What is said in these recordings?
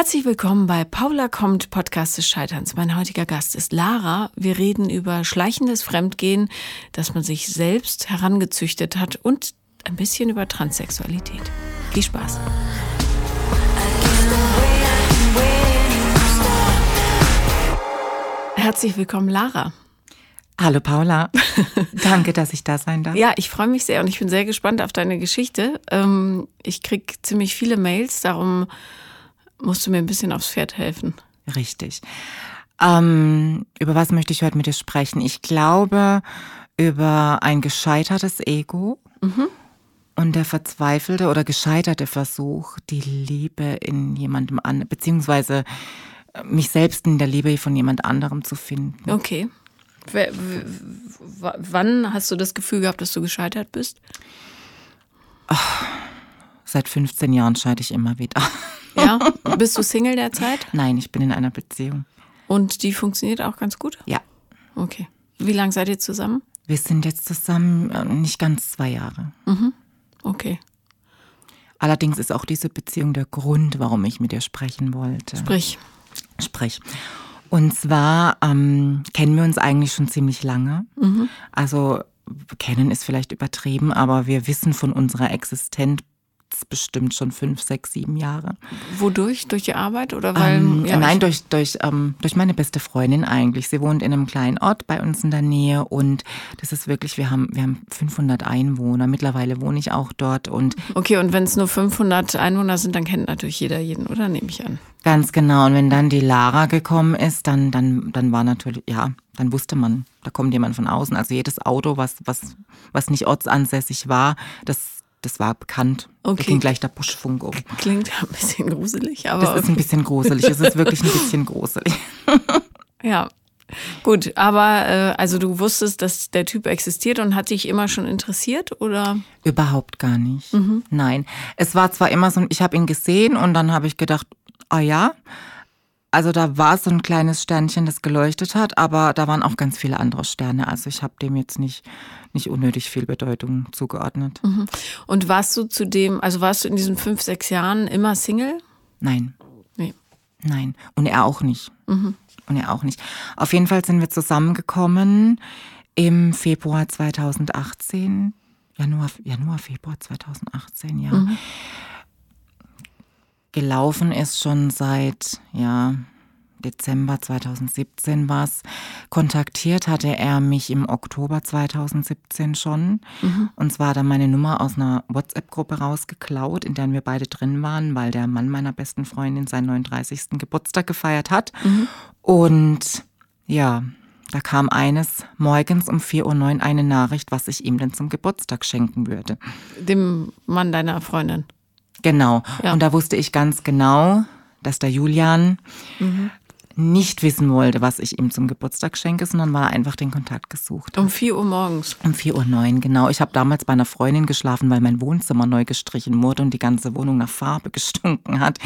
Herzlich willkommen bei Paula kommt, Podcast des Scheiterns. Mein heutiger Gast ist Lara. Wir reden über schleichendes Fremdgehen, das man sich selbst herangezüchtet hat und ein bisschen über Transsexualität. Viel Spaß. Herzlich willkommen, Lara. Hallo Paula, danke, dass ich da sein darf. Ja, ich freue mich sehr und ich bin sehr gespannt auf deine Geschichte. Ähm, ich kriege ziemlich viele Mails, darum musst du mir ein bisschen aufs Pferd helfen. Richtig. Ähm, über was möchte ich heute mit dir sprechen? Ich glaube über ein gescheitertes Ego mhm. und der verzweifelte oder gescheiterte Versuch, die Liebe in jemandem an, beziehungsweise mich selbst in der Liebe von jemand anderem zu finden. Okay. W wann hast du das Gefühl gehabt, dass du gescheitert bist? Ach, seit 15 Jahren scheide ich immer wieder. Ja? Bist du Single derzeit? Nein, ich bin in einer Beziehung. Und die funktioniert auch ganz gut? Ja. Okay. Wie lange seid ihr zusammen? Wir sind jetzt zusammen äh, nicht ganz zwei Jahre. Mhm. Okay. Allerdings ist auch diese Beziehung der Grund, warum ich mit dir sprechen wollte. Sprich. Sprich. Und zwar ähm, kennen wir uns eigentlich schon ziemlich lange. Mhm. Also kennen ist vielleicht übertrieben, aber wir wissen von unserer Existenz bestimmt schon fünf, sechs, sieben Jahre. Wodurch? Durch die Arbeit oder weil? Ähm, ja, nein, durch, durch, ähm, durch meine beste Freundin eigentlich. Sie wohnt in einem kleinen Ort bei uns in der Nähe und das ist wirklich, wir haben, wir haben 500 Einwohner. Mittlerweile wohne ich auch dort und. Okay, und wenn es nur 500 Einwohner sind, dann kennt natürlich jeder jeden, oder? Nehme ich an. Ganz genau. Und wenn dann die Lara gekommen ist, dann, dann, dann war natürlich, ja, dann wusste man, da kommt jemand von außen. Also jedes Auto, was, was, was nicht ortsansässig war, das das war bekannt. Okay. Da ging gleich der Buschfunk um. Klingt ein bisschen gruselig, aber. Das ist ein bisschen gruselig. Es ist wirklich ein bisschen gruselig. ja. Gut, aber äh, also du wusstest, dass der Typ existiert und hat dich immer schon interessiert, oder? Überhaupt gar nicht. Mhm. Nein. Es war zwar immer so, ich habe ihn gesehen und dann habe ich gedacht, ah ja, also da war so ein kleines Sternchen, das geleuchtet hat, aber da waren auch ganz viele andere Sterne. Also ich habe dem jetzt nicht, nicht unnötig viel Bedeutung zugeordnet. Mhm. Und warst du zu dem, also warst du in diesen fünf, sechs Jahren immer Single? Nein. Nee. Nein. Und er auch nicht. Mhm. Und er auch nicht. Auf jeden Fall sind wir zusammengekommen im Februar 2018. Januar, Januar, Februar 2018, ja. Mhm gelaufen ist schon seit, ja, Dezember 2017 war es. Kontaktiert hatte er mich im Oktober 2017 schon. Mhm. Und zwar hat er meine Nummer aus einer WhatsApp-Gruppe rausgeklaut, in der wir beide drin waren, weil der Mann meiner besten Freundin seinen 39. Geburtstag gefeiert hat. Mhm. Und ja, da kam eines morgens um 4.09 Uhr eine Nachricht, was ich ihm denn zum Geburtstag schenken würde. Dem Mann deiner Freundin. Genau. Ja. Und da wusste ich ganz genau, dass der Julian mhm. nicht wissen wollte, was ich ihm zum Geburtstag schenke, sondern war einfach den Kontakt gesucht. Um 4 Uhr morgens. Um 4 Uhr neun, genau. Ich habe damals bei einer Freundin geschlafen, weil mein Wohnzimmer neu gestrichen wurde und die ganze Wohnung nach Farbe gestunken hat.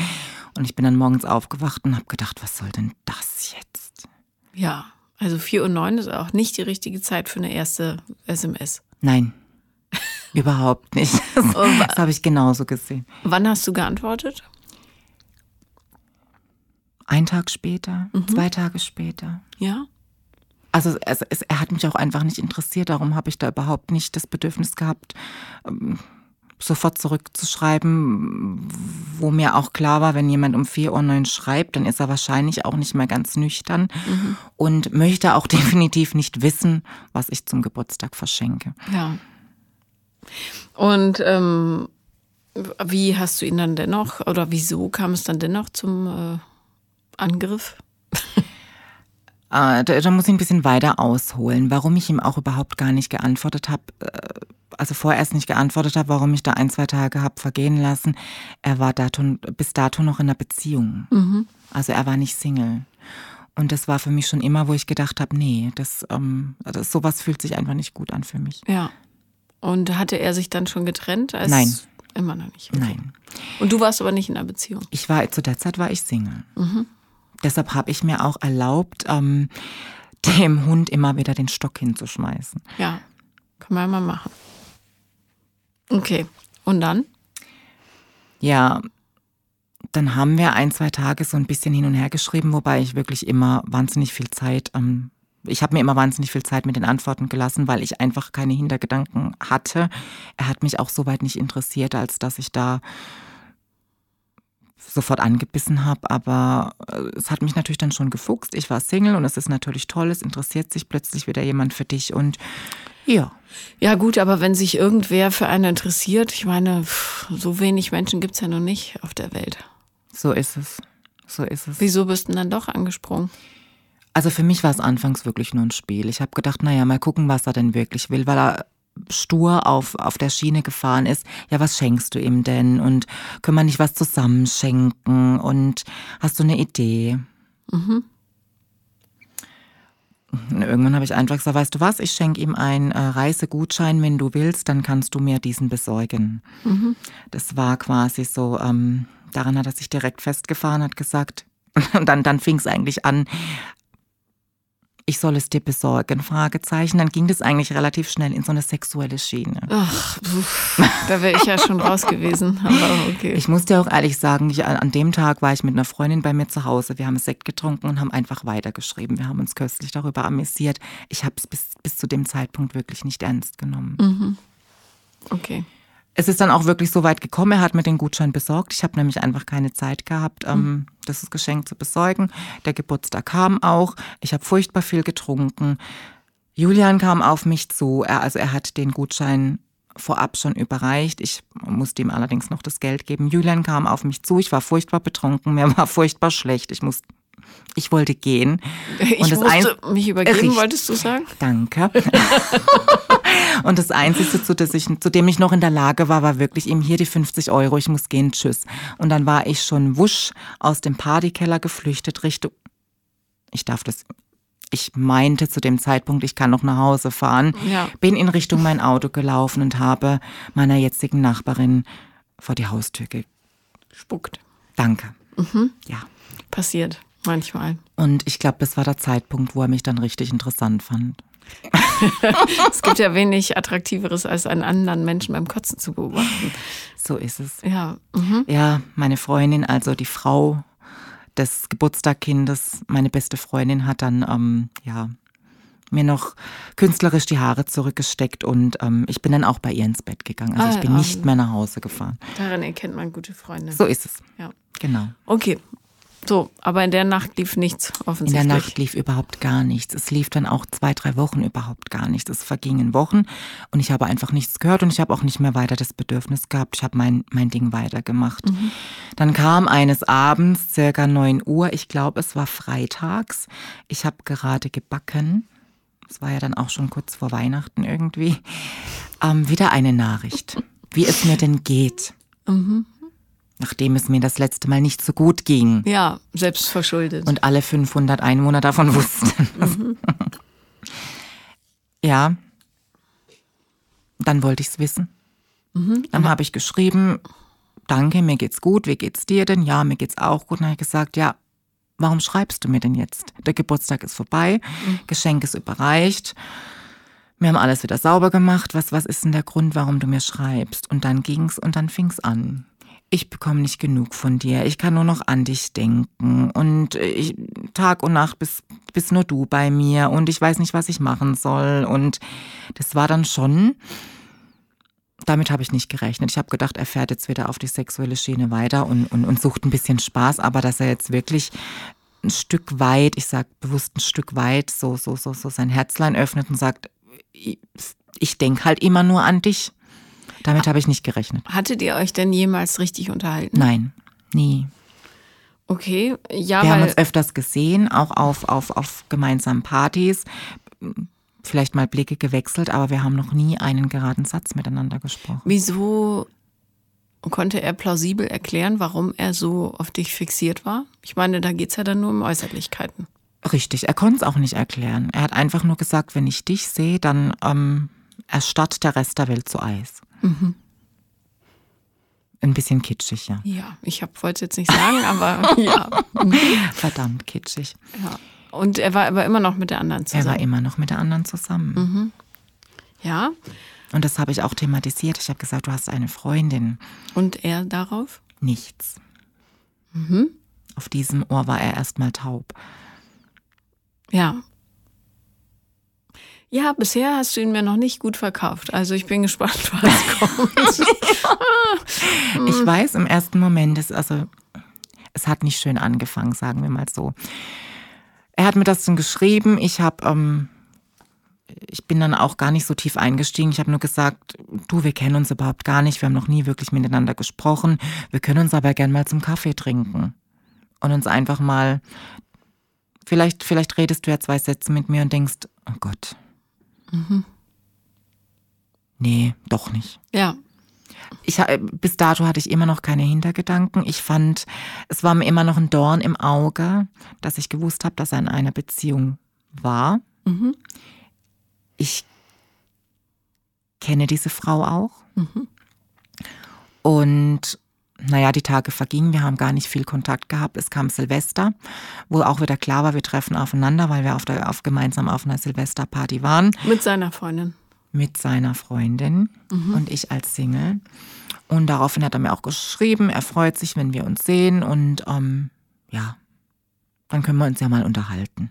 Und ich bin dann morgens aufgewacht und habe gedacht, was soll denn das jetzt? Ja, also 4 Uhr neun ist auch nicht die richtige Zeit für eine erste SMS. Nein, Überhaupt nicht. Das, das habe ich genauso gesehen. Wann hast du geantwortet? Ein Tag später, mhm. zwei Tage später. Ja. Also es, es, er hat mich auch einfach nicht interessiert, darum habe ich da überhaupt nicht das Bedürfnis gehabt, ähm, sofort zurückzuschreiben, wo mir auch klar war, wenn jemand um 4 Uhr neun schreibt, dann ist er wahrscheinlich auch nicht mehr ganz nüchtern mhm. und möchte auch definitiv nicht wissen, was ich zum Geburtstag verschenke. Ja. Und ähm, wie hast du ihn dann dennoch, oder wieso kam es dann dennoch zum äh, Angriff? Äh, da, da, muss ich ein bisschen weiter ausholen, warum ich ihm auch überhaupt gar nicht geantwortet habe. Äh, also vorerst nicht geantwortet habe, warum ich da ein, zwei Tage habe vergehen lassen. Er war dato, bis dato noch in einer Beziehung. Mhm. Also er war nicht Single. Und das war für mich schon immer, wo ich gedacht habe, nee, das, ähm, das sowas fühlt sich einfach nicht gut an für mich. Ja. Und hatte er sich dann schon getrennt? Nein. Immer noch nicht. Okay. Nein. Und du warst aber nicht in einer Beziehung? Ich war, zu der Zeit war ich Single. Mhm. Deshalb habe ich mir auch erlaubt, ähm, dem Hund immer wieder den Stock hinzuschmeißen. Ja, kann man mal machen. Okay. Und dann? Ja, dann haben wir ein, zwei Tage so ein bisschen hin und her geschrieben, wobei ich wirklich immer wahnsinnig viel Zeit, ähm, ich habe mir immer wahnsinnig viel Zeit mit den Antworten gelassen, weil ich einfach keine Hintergedanken hatte. Er hat mich auch soweit nicht interessiert, als dass ich da sofort angebissen habe, aber äh, es hat mich natürlich dann schon gefuchst. Ich war Single und es ist natürlich toll, es interessiert sich plötzlich wieder jemand für dich und ja. Ja gut, aber wenn sich irgendwer für einen interessiert, ich meine, so wenig Menschen gibt es ja noch nicht auf der Welt. So ist es. So ist es. Wieso bist du denn dann doch angesprungen? Also für mich war es anfangs wirklich nur ein Spiel. Ich habe gedacht, naja, mal gucken, was er denn wirklich will, weil er stur auf, auf der Schiene gefahren ist, ja, was schenkst du ihm denn? Und können wir nicht was zusammenschenken? Und hast du eine Idee? Mhm. Irgendwann habe ich einfach gesagt, weißt du was, ich schenke ihm einen äh, Reisegutschein, wenn du willst, dann kannst du mir diesen besorgen. Mhm. Das war quasi so, ähm, daran hat er sich direkt festgefahren, hat gesagt, und dann, dann fing es eigentlich an, ich soll es dir besorgen, Fragezeichen. Dann ging das eigentlich relativ schnell in so eine sexuelle Schiene. Ach, da wäre ich ja schon raus gewesen. Aber okay. Ich muss dir auch ehrlich sagen, ich, an dem Tag war ich mit einer Freundin bei mir zu Hause. Wir haben Sekt getrunken und haben einfach weitergeschrieben. Wir haben uns köstlich darüber amüsiert. Ich habe es bis, bis zu dem Zeitpunkt wirklich nicht ernst genommen. Mhm. Okay es ist dann auch wirklich so weit gekommen, er hat mir den Gutschein besorgt. Ich habe nämlich einfach keine Zeit gehabt, ähm, mhm. das Geschenk zu besorgen. Der Geburtstag kam auch. Ich habe furchtbar viel getrunken. Julian kam auf mich zu. Er, also er hat den Gutschein vorab schon überreicht. Ich musste ihm allerdings noch das Geld geben. Julian kam auf mich zu. Ich war furchtbar betrunken. Mir war furchtbar schlecht. Ich musste ich wollte gehen. Ich und das musste mich übergeben, richtig, wolltest du sagen? Danke. und das Einzige, zu, ich, zu dem ich noch in der Lage war, war wirklich eben hier die 50 Euro, ich muss gehen, tschüss. Und dann war ich schon wusch aus dem Partykeller geflüchtet Richtung, ich darf das ich meinte zu dem Zeitpunkt, ich kann noch nach Hause fahren, ja. bin in Richtung mein Auto gelaufen und habe meiner jetzigen Nachbarin vor die Haustür gespuckt. Danke. Mhm. Ja. Passiert. Manchmal. Und ich glaube, das war der Zeitpunkt, wo er mich dann richtig interessant fand. es gibt ja wenig Attraktiveres, als einen anderen Menschen beim Kotzen zu beobachten. So ist es. Ja. Mhm. Ja, meine Freundin, also die Frau des Geburtstagkindes, meine beste Freundin, hat dann, ähm, ja, mir noch künstlerisch die Haare zurückgesteckt und ähm, ich bin dann auch bei ihr ins Bett gegangen. Also ah, ich bin nicht mehr nach Hause gefahren. Daran erkennt man gute Freunde. So ist es. Ja. Genau. Okay, so, aber in der Nacht lief nichts offensichtlich. In der Nacht lief überhaupt gar nichts. Es lief dann auch zwei, drei Wochen überhaupt gar nichts. Es vergingen Wochen und ich habe einfach nichts gehört und ich habe auch nicht mehr weiter das Bedürfnis gehabt. Ich habe mein, mein Ding weitergemacht. Mhm. Dann kam eines Abends, circa 9 Uhr, ich glaube, es war freitags. Ich habe gerade gebacken. Es war ja dann auch schon kurz vor Weihnachten irgendwie. Ähm, wieder eine Nachricht, wie es mir denn geht. Mhm nachdem es mir das letzte Mal nicht so gut ging. Ja, selbst verschuldet. Und alle 500 Einwohner davon wussten. Mhm. ja, dann wollte ich es wissen. Mhm. Dann habe ich geschrieben, danke, mir geht's gut, wie geht's dir denn? Ja, mir geht's auch gut. dann habe ich gesagt, ja, warum schreibst du mir denn jetzt? Der Geburtstag ist vorbei, mhm. Geschenk ist überreicht. Wir haben alles wieder sauber gemacht. Was, was ist denn der Grund, warum du mir schreibst? Und dann ging's und dann fing's an ich bekomme nicht genug von dir, ich kann nur noch an dich denken und ich, Tag und Nacht bist, bist nur du bei mir und ich weiß nicht, was ich machen soll. Und das war dann schon, damit habe ich nicht gerechnet. Ich habe gedacht, er fährt jetzt wieder auf die sexuelle Schiene weiter und, und, und sucht ein bisschen Spaß, aber dass er jetzt wirklich ein Stück weit, ich sage bewusst ein Stück weit, so, so, so, so sein Herzlein öffnet und sagt, ich, ich denke halt immer nur an dich. Damit habe ich nicht gerechnet. Hattet ihr euch denn jemals richtig unterhalten? Nein, nie. Okay, ja. Wir haben uns öfters gesehen, auch auf, auf, auf gemeinsamen Partys. Vielleicht mal Blicke gewechselt, aber wir haben noch nie einen geraden Satz miteinander gesprochen. Wieso konnte er plausibel erklären, warum er so auf dich fixiert war? Ich meine, da geht es ja dann nur um Äußerlichkeiten. Richtig, er konnte es auch nicht erklären. Er hat einfach nur gesagt, wenn ich dich sehe, dann ähm, erstarrt der Rest der Welt zu Eis. Mhm. Ein bisschen kitschig, ja. Ja, ich wollte es jetzt nicht sagen, aber ja. Verdammt kitschig. Ja. Und er war aber immer noch mit der anderen zusammen. Er war immer noch mit der anderen zusammen. Mhm. Ja. Und das habe ich auch thematisiert. Ich habe gesagt, du hast eine Freundin. Und er darauf? Nichts. Mhm. Auf diesem Ohr war er erstmal taub. Ja. Ja, bisher hast du ihn mir noch nicht gut verkauft. Also ich bin gespannt, was kommt. ich weiß, im ersten Moment ist also, es hat nicht schön angefangen, sagen wir mal so. Er hat mir das dann geschrieben. Ich habe, ähm, ich bin dann auch gar nicht so tief eingestiegen. Ich habe nur gesagt, du, wir kennen uns überhaupt gar nicht. Wir haben noch nie wirklich miteinander gesprochen. Wir können uns aber gern mal zum Kaffee trinken und uns einfach mal Vielleicht, vielleicht redest du ja zwei Sätze mit mir und denkst, oh Gott. Mhm. Nee, doch nicht. Ja. Ich, bis dato hatte ich immer noch keine Hintergedanken. Ich fand, es war mir immer noch ein Dorn im Auge, dass ich gewusst habe, dass er in einer Beziehung war. Mhm. Ich kenne diese Frau auch. Mhm. Und naja, die Tage vergingen, wir haben gar nicht viel Kontakt gehabt. Es kam Silvester, wo auch wieder klar war, wir treffen aufeinander, weil wir auf der, auf gemeinsam auf einer Silvesterparty waren. Mit seiner Freundin. Mit seiner Freundin mhm. und ich als Single. Und daraufhin hat er mir auch geschrieben, er freut sich, wenn wir uns sehen und ähm, ja, dann können wir uns ja mal unterhalten.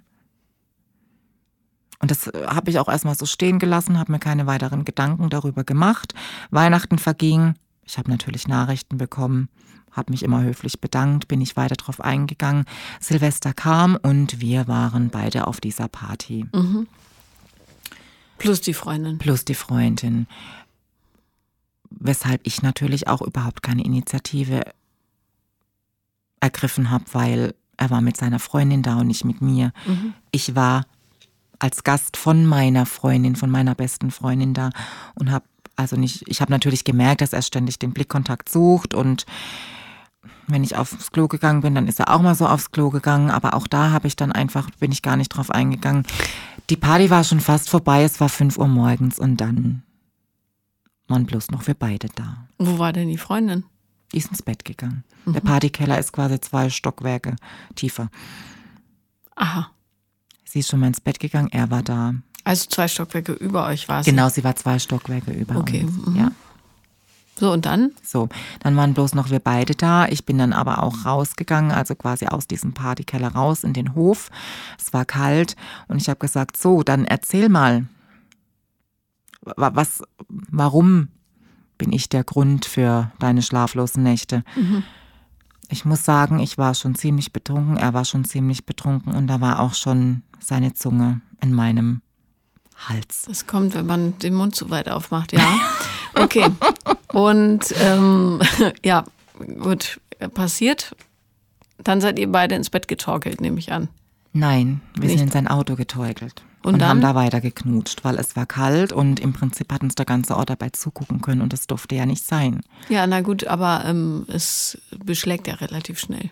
Und das äh, habe ich auch erstmal so stehen gelassen, habe mir keine weiteren Gedanken darüber gemacht. Weihnachten verging, ich habe natürlich Nachrichten bekommen, habe mich immer höflich bedankt, bin nicht weiter drauf eingegangen. Silvester kam und wir waren beide auf dieser Party. Mhm. Plus die Freundin. Plus die Freundin. Weshalb ich natürlich auch überhaupt keine Initiative ergriffen habe, weil er war mit seiner Freundin da und nicht mit mir. Mhm. Ich war als Gast von meiner Freundin, von meiner besten Freundin da und habe also nicht, ich habe natürlich gemerkt, dass er ständig den Blickkontakt sucht und wenn ich aufs Klo gegangen bin, dann ist er auch mal so aufs Klo gegangen, aber auch da habe ich dann einfach, bin ich gar nicht drauf eingegangen. Die Party war schon fast vorbei, es war 5 Uhr morgens und dann waren bloß noch wir beide da. Wo war denn die Freundin? Die ist ins Bett gegangen. Mhm. Der Partykeller ist quasi zwei Stockwerke tiefer. Aha. Sie ist schon mal ins Bett gegangen, er war da. Also zwei Stockwerke über euch war sie? Genau, sie war zwei Stockwerke über okay. uns. Mhm. Ja. So, und dann? So, dann waren bloß noch wir beide da. Ich bin dann aber auch rausgegangen, also quasi aus diesem Partykeller raus in den Hof. Es war kalt und ich habe gesagt, so, dann erzähl mal, was, warum bin ich der Grund für deine schlaflosen Nächte? Mhm. Ich muss sagen, ich war schon ziemlich betrunken, er war schon ziemlich betrunken und da war auch schon seine Zunge in meinem Hals. Das kommt, wenn man den Mund zu weit aufmacht, ja. Okay. Und ähm, ja, gut, passiert. Dann seid ihr beide ins Bett getorkelt, nehme ich an. Nein, wir Nicht. sind in sein Auto getorkelt. Und, und haben da weiter geknutscht, weil es war kalt und im Prinzip hat uns der ganze Ort dabei zugucken können und das durfte ja nicht sein. Ja, na gut, aber ähm, es beschlägt ja relativ schnell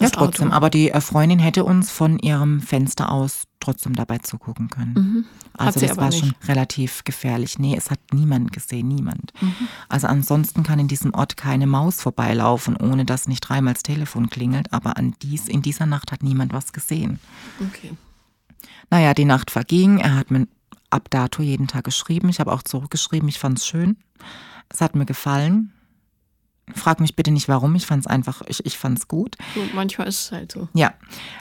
ja, trotzdem. Auto. Aber die äh, Freundin hätte uns von ihrem Fenster aus trotzdem dabei zugucken können. Mhm. Also das war nicht. schon relativ gefährlich. Nee, es hat niemand gesehen, niemand. Mhm. Also ansonsten kann in diesem Ort keine Maus vorbeilaufen, ohne dass nicht dreimal das Telefon klingelt. Aber an dies, in dieser Nacht hat niemand was gesehen. Okay. Naja, die Nacht verging. Er hat mir ab dato jeden Tag geschrieben. Ich habe auch zurückgeschrieben. Ich fand es schön. Es hat mir gefallen. Frag mich bitte nicht warum, ich fand es einfach, ich, ich fand es gut. Und manchmal ist es halt so. Ja.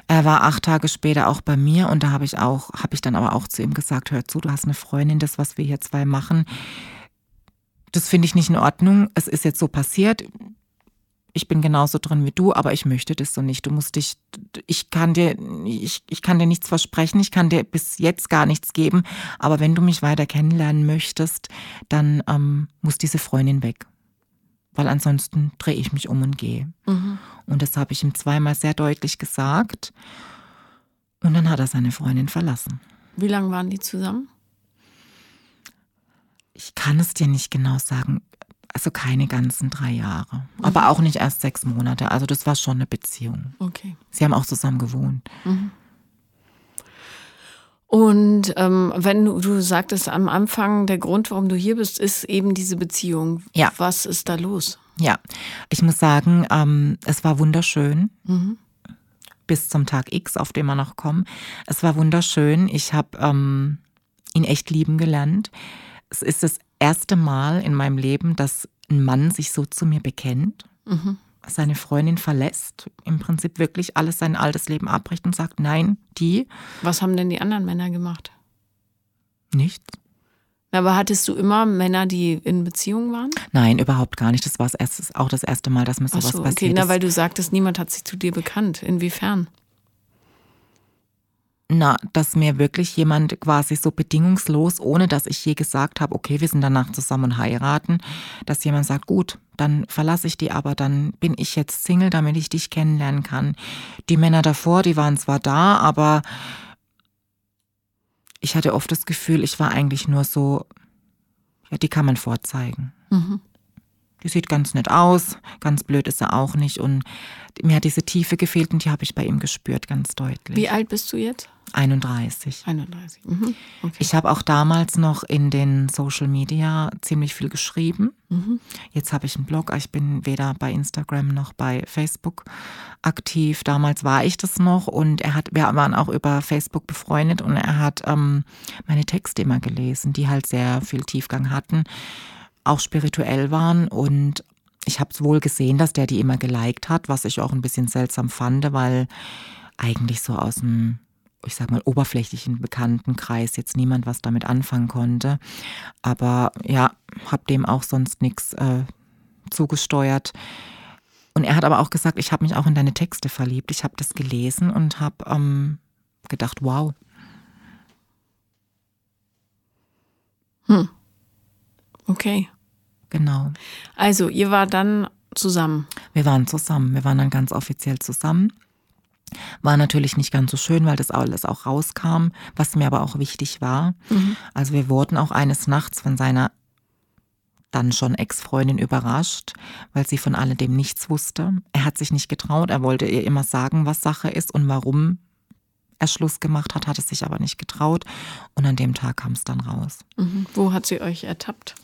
Er war acht Tage später auch bei mir und da habe ich auch, habe ich dann aber auch zu ihm gesagt, hör zu, du hast eine Freundin, das, was wir hier zwei machen, das finde ich nicht in Ordnung. Es ist jetzt so passiert. Ich bin genauso drin wie du, aber ich möchte das so nicht. Du musst dich, ich kann dir, ich, ich kann dir nichts versprechen, ich kann dir bis jetzt gar nichts geben. Aber wenn du mich weiter kennenlernen möchtest, dann ähm, muss diese Freundin weg weil ansonsten drehe ich mich um und gehe. Mhm. Und das habe ich ihm zweimal sehr deutlich gesagt. Und dann hat er seine Freundin verlassen. Wie lange waren die zusammen? Ich kann es dir nicht genau sagen. Also keine ganzen drei Jahre. Mhm. Aber auch nicht erst sechs Monate. Also das war schon eine Beziehung. Okay. Sie haben auch zusammen gewohnt. Mhm. Und ähm, wenn du, du sagtest am Anfang, der Grund, warum du hier bist, ist eben diese Beziehung. Ja. Was ist da los? Ja, ich muss sagen, ähm, es war wunderschön. Mhm. Bis zum Tag X, auf den wir noch kommen. Es war wunderschön. Ich habe ähm, ihn echt lieben gelernt. Es ist das erste Mal in meinem Leben, dass ein Mann sich so zu mir bekennt. Mhm. Seine Freundin verlässt, im Prinzip wirklich alles sein altes Leben abbricht und sagt, nein, die. Was haben denn die anderen Männer gemacht? Nichts. Aber hattest du immer Männer, die in Beziehung waren? Nein, überhaupt gar nicht. Das war das auch das erste Mal, dass mir sowas so, passiert okay, na, ist. weil du sagtest, niemand hat sich zu dir bekannt. Inwiefern? Na, dass mir wirklich jemand quasi so bedingungslos, ohne dass ich je gesagt habe, okay, wir sind danach zusammen und heiraten, dass jemand sagt, gut, dann verlasse ich die, aber dann bin ich jetzt Single, damit ich dich kennenlernen kann. Die Männer davor, die waren zwar da, aber ich hatte oft das Gefühl, ich war eigentlich nur so, ja, die kann man vorzeigen. Mhm. Die sieht ganz nett aus, ganz blöd ist er auch nicht und mir hat diese Tiefe gefehlt und die habe ich bei ihm gespürt, ganz deutlich. Wie alt bist du jetzt? 31. 31. Mhm. Okay. Ich habe auch damals noch in den Social Media ziemlich viel geschrieben. Mhm. Jetzt habe ich einen Blog, ich bin weder bei Instagram noch bei Facebook aktiv. Damals war ich das noch und er hat, wir waren auch über Facebook befreundet und er hat ähm, meine Texte immer gelesen, die halt sehr viel Tiefgang hatten, auch spirituell waren und ich habe wohl gesehen, dass der die immer geliked hat, was ich auch ein bisschen seltsam fand, weil eigentlich so aus dem ich sag mal, oberflächlichen Bekanntenkreis jetzt niemand was damit anfangen konnte. Aber ja, hab dem auch sonst nichts äh, zugesteuert. Und er hat aber auch gesagt, ich habe mich auch in deine Texte verliebt. Ich habe das gelesen und habe ähm, gedacht, wow. Hm. Okay. Genau. Also, ihr war dann zusammen. Wir waren zusammen. Wir waren dann ganz offiziell zusammen. War natürlich nicht ganz so schön, weil das alles auch rauskam, was mir aber auch wichtig war. Mhm. Also wir wurden auch eines Nachts von seiner dann schon Ex-Freundin überrascht, weil sie von alledem nichts wusste. Er hat sich nicht getraut, er wollte ihr immer sagen, was Sache ist und warum er Schluss gemacht hat, hat es sich aber nicht getraut. Und an dem Tag kam es dann raus. Mhm. Wo hat sie euch ertappt?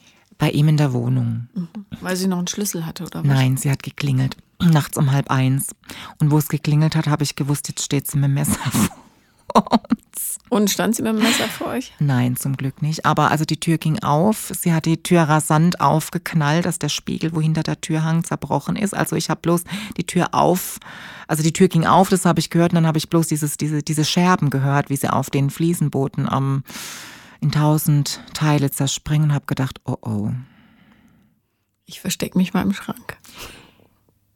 Bei ihm in der Wohnung. Mhm. Weil sie noch einen Schlüssel hatte, oder was? Nein, sie hat geklingelt. Nachts um halb eins. Und wo es geklingelt hat, habe ich gewusst, jetzt steht sie mit dem Messer vor uns. Und stand sie mit dem Messer vor euch? Nein, zum Glück nicht. Aber also die Tür ging auf. Sie hat die Tür rasant aufgeknallt, dass der Spiegel, wo hinter der Tür hang, zerbrochen ist. Also ich habe bloß die Tür auf, also die Tür ging auf, das habe ich gehört. Und dann habe ich bloß dieses, diese, diese Scherben gehört, wie sie auf den Fliesenboden am, in tausend Teile zerspringen und habe gedacht, oh oh. Ich verstecke mich mal im Schrank.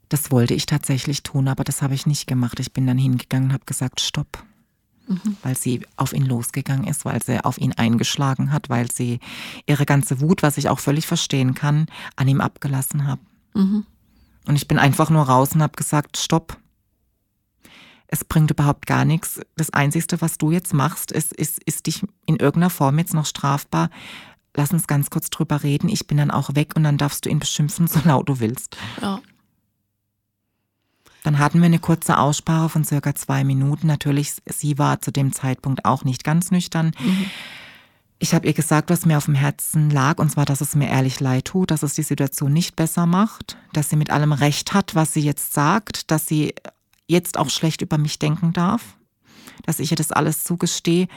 Das wollte ich tatsächlich tun, aber das habe ich nicht gemacht. Ich bin dann hingegangen und habe gesagt, stopp. Mhm. Weil sie auf ihn losgegangen ist, weil sie auf ihn eingeschlagen hat, weil sie ihre ganze Wut, was ich auch völlig verstehen kann, an ihm abgelassen hat. Mhm. Und ich bin einfach nur raus und habe gesagt, stopp. Es bringt überhaupt gar nichts. Das Einzige, was du jetzt machst, ist, ist, ist dich in irgendeiner Form jetzt noch strafbar. Lass uns ganz kurz drüber reden. Ich bin dann auch weg und dann darfst du ihn beschimpfen, so laut du willst. Ja. Dann hatten wir eine kurze Aussprache von circa zwei Minuten. Natürlich, sie war zu dem Zeitpunkt auch nicht ganz nüchtern. Mhm. Ich habe ihr gesagt, was mir auf dem Herzen lag, und zwar, dass es mir ehrlich leid tut, dass es die Situation nicht besser macht, dass sie mit allem Recht hat, was sie jetzt sagt, dass sie jetzt auch schlecht über mich denken darf, dass ich ihr das alles zugestehe,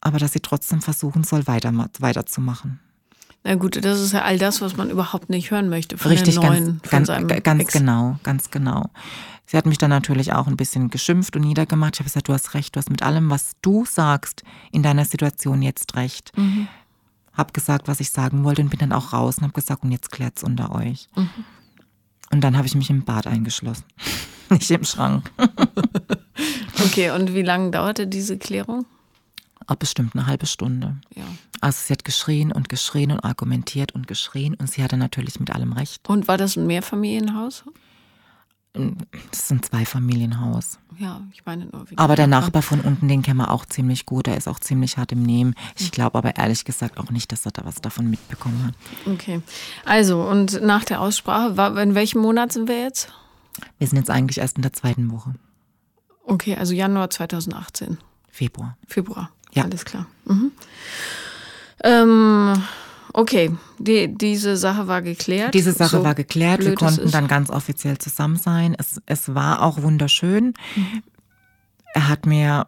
aber dass sie trotzdem versuchen soll, weiter, weiterzumachen. Na gut, das ist ja all das, was man überhaupt nicht hören möchte von Richtig, der neuen, ganz, von ganz, ganz genau, ganz genau. Sie hat mich dann natürlich auch ein bisschen geschimpft und niedergemacht. Ich habe gesagt, du hast recht, du hast mit allem, was du sagst, in deiner Situation jetzt recht. Mhm. Hab gesagt, was ich sagen wollte und bin dann auch raus und habe gesagt, und jetzt klärt's unter euch. Mhm. Und dann habe ich mich im Bad eingeschlossen, nicht im Schrank. okay, und wie lange dauerte diese Klärung? Auch bestimmt eine halbe Stunde. Ja. Also sie hat geschrien und geschrien und argumentiert und geschrien und sie hatte natürlich mit allem recht. Und war das ein Mehrfamilienhaus? Das ist ein Zweifamilienhaus. Ja, ich meine nur. Aber der Nachbar von unten, den kennen wir auch ziemlich gut. Der ist auch ziemlich hart im Nehmen. Ich glaube aber ehrlich gesagt auch nicht, dass er da was davon mitbekommen hat. Okay. Also, und nach der Aussprache, in welchem Monat sind wir jetzt? Wir sind jetzt eigentlich erst in der zweiten Woche. Okay, also Januar 2018. Februar. Februar. Ja. Alles klar. Mhm. Ähm, okay, die, diese Sache war geklärt. Diese Sache so war geklärt. Wir konnten dann ganz offiziell zusammen sein. Es, es war auch wunderschön. Mhm. Er hat mir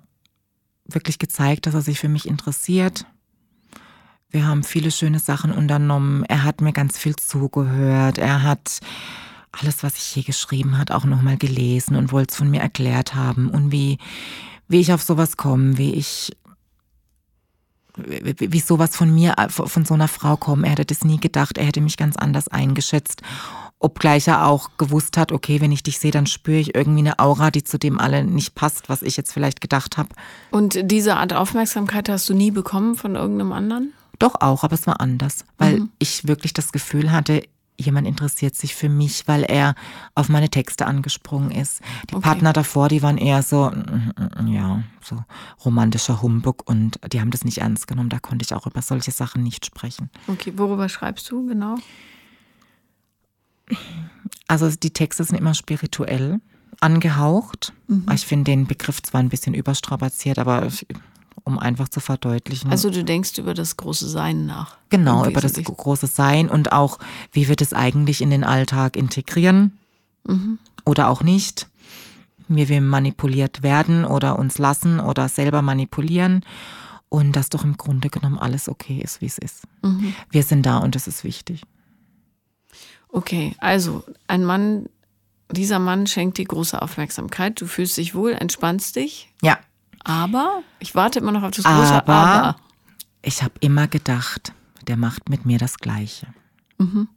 wirklich gezeigt, dass er sich für mich interessiert. Wir haben viele schöne Sachen unternommen. Er hat mir ganz viel zugehört. Er hat alles, was ich hier geschrieben hat, auch nochmal gelesen und wollte es von mir erklärt haben und wie, wie ich auf sowas komme, wie ich wie, wie sowas von mir, von so einer Frau kommen. Er hätte das nie gedacht, er hätte mich ganz anders eingeschätzt. Obgleich er auch gewusst hat, okay, wenn ich dich sehe, dann spüre ich irgendwie eine Aura, die zu dem alle nicht passt, was ich jetzt vielleicht gedacht habe. Und diese Art Aufmerksamkeit hast du nie bekommen von irgendeinem anderen? Doch auch, aber es war anders, weil mhm. ich wirklich das Gefühl hatte, jemand interessiert sich für mich, weil er auf meine Texte angesprungen ist. Die okay. Partner davor, die waren eher so, mm, mm, ja, so romantischer Humbug und die haben das nicht ernst genommen. Da konnte ich auch über solche Sachen nicht sprechen. Okay, worüber schreibst du genau? Also die Texte sind immer spirituell angehaucht. Mhm. Ich finde den Begriff zwar ein bisschen überstrapaziert, aber um einfach zu verdeutlichen. Also du denkst über das große Sein nach. Genau, über das große Sein und auch, wie wir das eigentlich in den Alltag integrieren mhm. oder auch nicht. Wie wir manipuliert werden oder uns lassen oder selber manipulieren. Und dass doch im Grunde genommen alles okay ist, wie es ist. Mhm. Wir sind da und das ist wichtig. Okay, also ein Mann, dieser Mann schenkt dir große Aufmerksamkeit. Du fühlst dich wohl, entspannst dich. Ja. Aber, ich warte immer noch auf das große Aber. Aber. Ich habe immer gedacht, der macht mit mir das Gleiche. Mhm.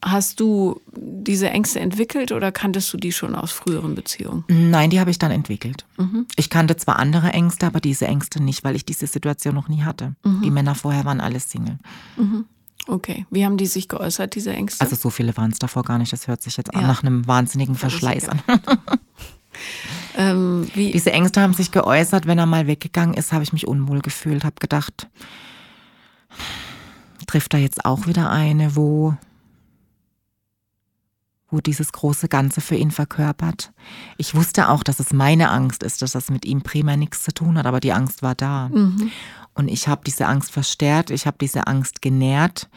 Hast du diese Ängste entwickelt oder kanntest du die schon aus früheren Beziehungen? Nein, die habe ich dann entwickelt. Mhm. Ich kannte zwar andere Ängste, aber diese Ängste nicht, weil ich diese Situation noch nie hatte. Mhm. Die Männer vorher waren alles Single. Mhm. Okay, wie haben die sich geäußert, diese Ängste? Also so viele waren es davor gar nicht. Das hört sich jetzt ja. nach einem wahnsinnigen Verschleiß an. Ähm, Diese Ängste haben sich geäußert, wenn er mal weggegangen ist, habe ich mich unwohl gefühlt, habe gedacht, trifft er jetzt auch wieder eine, wo, wo dieses große Ganze für ihn verkörpert. Ich wusste auch, dass es meine Angst ist, dass das mit ihm primär nichts zu tun hat, aber die Angst war da. Mhm. Und ich habe diese Angst verstärkt, ich habe diese Angst genährt.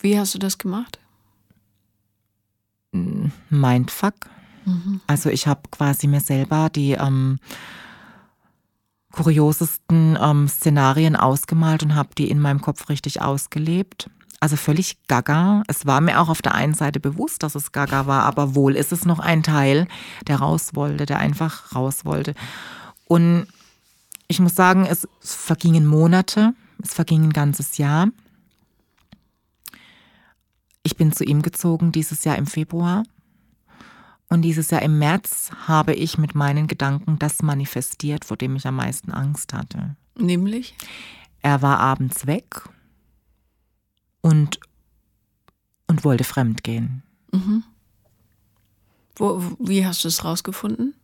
Wie hast du das gemacht? Mindfuck. Mhm. Also ich habe quasi mir selber die ähm, kuriosesten ähm, Szenarien ausgemalt und habe die in meinem Kopf richtig ausgelebt. Also völlig gaga. Es war mir auch auf der einen Seite bewusst, dass es gaga war, aber wohl ist es noch ein Teil, der raus wollte, der einfach raus wollte. Und ich muss sagen, es, vergingen Monate, es verging ein ganzes Jahr. Ich bin zu ihm gezogen dieses Jahr im Februar. Und dieses Jahr im März habe ich mit meinen Gedanken das manifestiert, vor dem ich am meisten Angst hatte. Nämlich? Er war abends weg und, und wollte fremd gehen. Mhm. Wo, wie hast du es rausgefunden?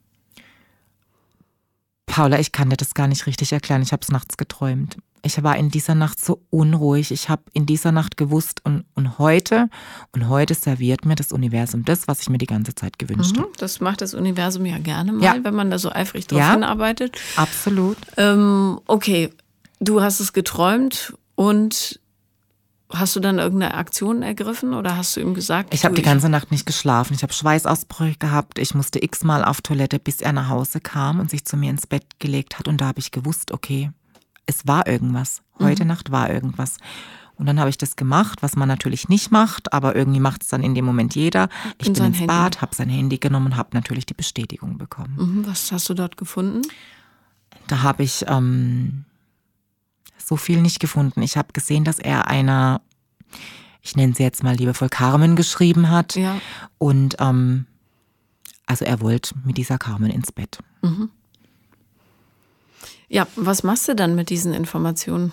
Paula, ich kann dir das gar nicht richtig erklären. Ich habe es nachts geträumt. Ich war in dieser Nacht so unruhig. Ich habe in dieser Nacht gewusst und, und heute und heute serviert mir das Universum das, was ich mir die ganze Zeit gewünscht mhm, habe. Das macht das Universum ja gerne mal, ja. wenn man da so eifrig drauf ja, hinarbeitet. Absolut. Ähm, okay, du hast es geträumt und Hast du dann irgendeine Aktion ergriffen oder hast du ihm gesagt? Ich habe die ganze Nacht nicht geschlafen. Ich habe Schweißausbrüche gehabt. Ich musste x-mal auf Toilette, bis er nach Hause kam und sich zu mir ins Bett gelegt hat. Und da habe ich gewusst, okay, es war irgendwas. Heute mhm. Nacht war irgendwas. Und dann habe ich das gemacht, was man natürlich nicht macht, aber irgendwie macht es dann in dem Moment jeder. Ich in bin ins Handy. Bad, habe sein Handy genommen und habe natürlich die Bestätigung bekommen. Mhm, was hast du dort gefunden? Da habe ich ähm, so viel nicht gefunden. Ich habe gesehen, dass er einer, ich nenne sie jetzt mal liebevoll Carmen geschrieben hat. Ja. Und ähm, also er wollte mit dieser Carmen ins Bett. Mhm. Ja, was machst du dann mit diesen Informationen?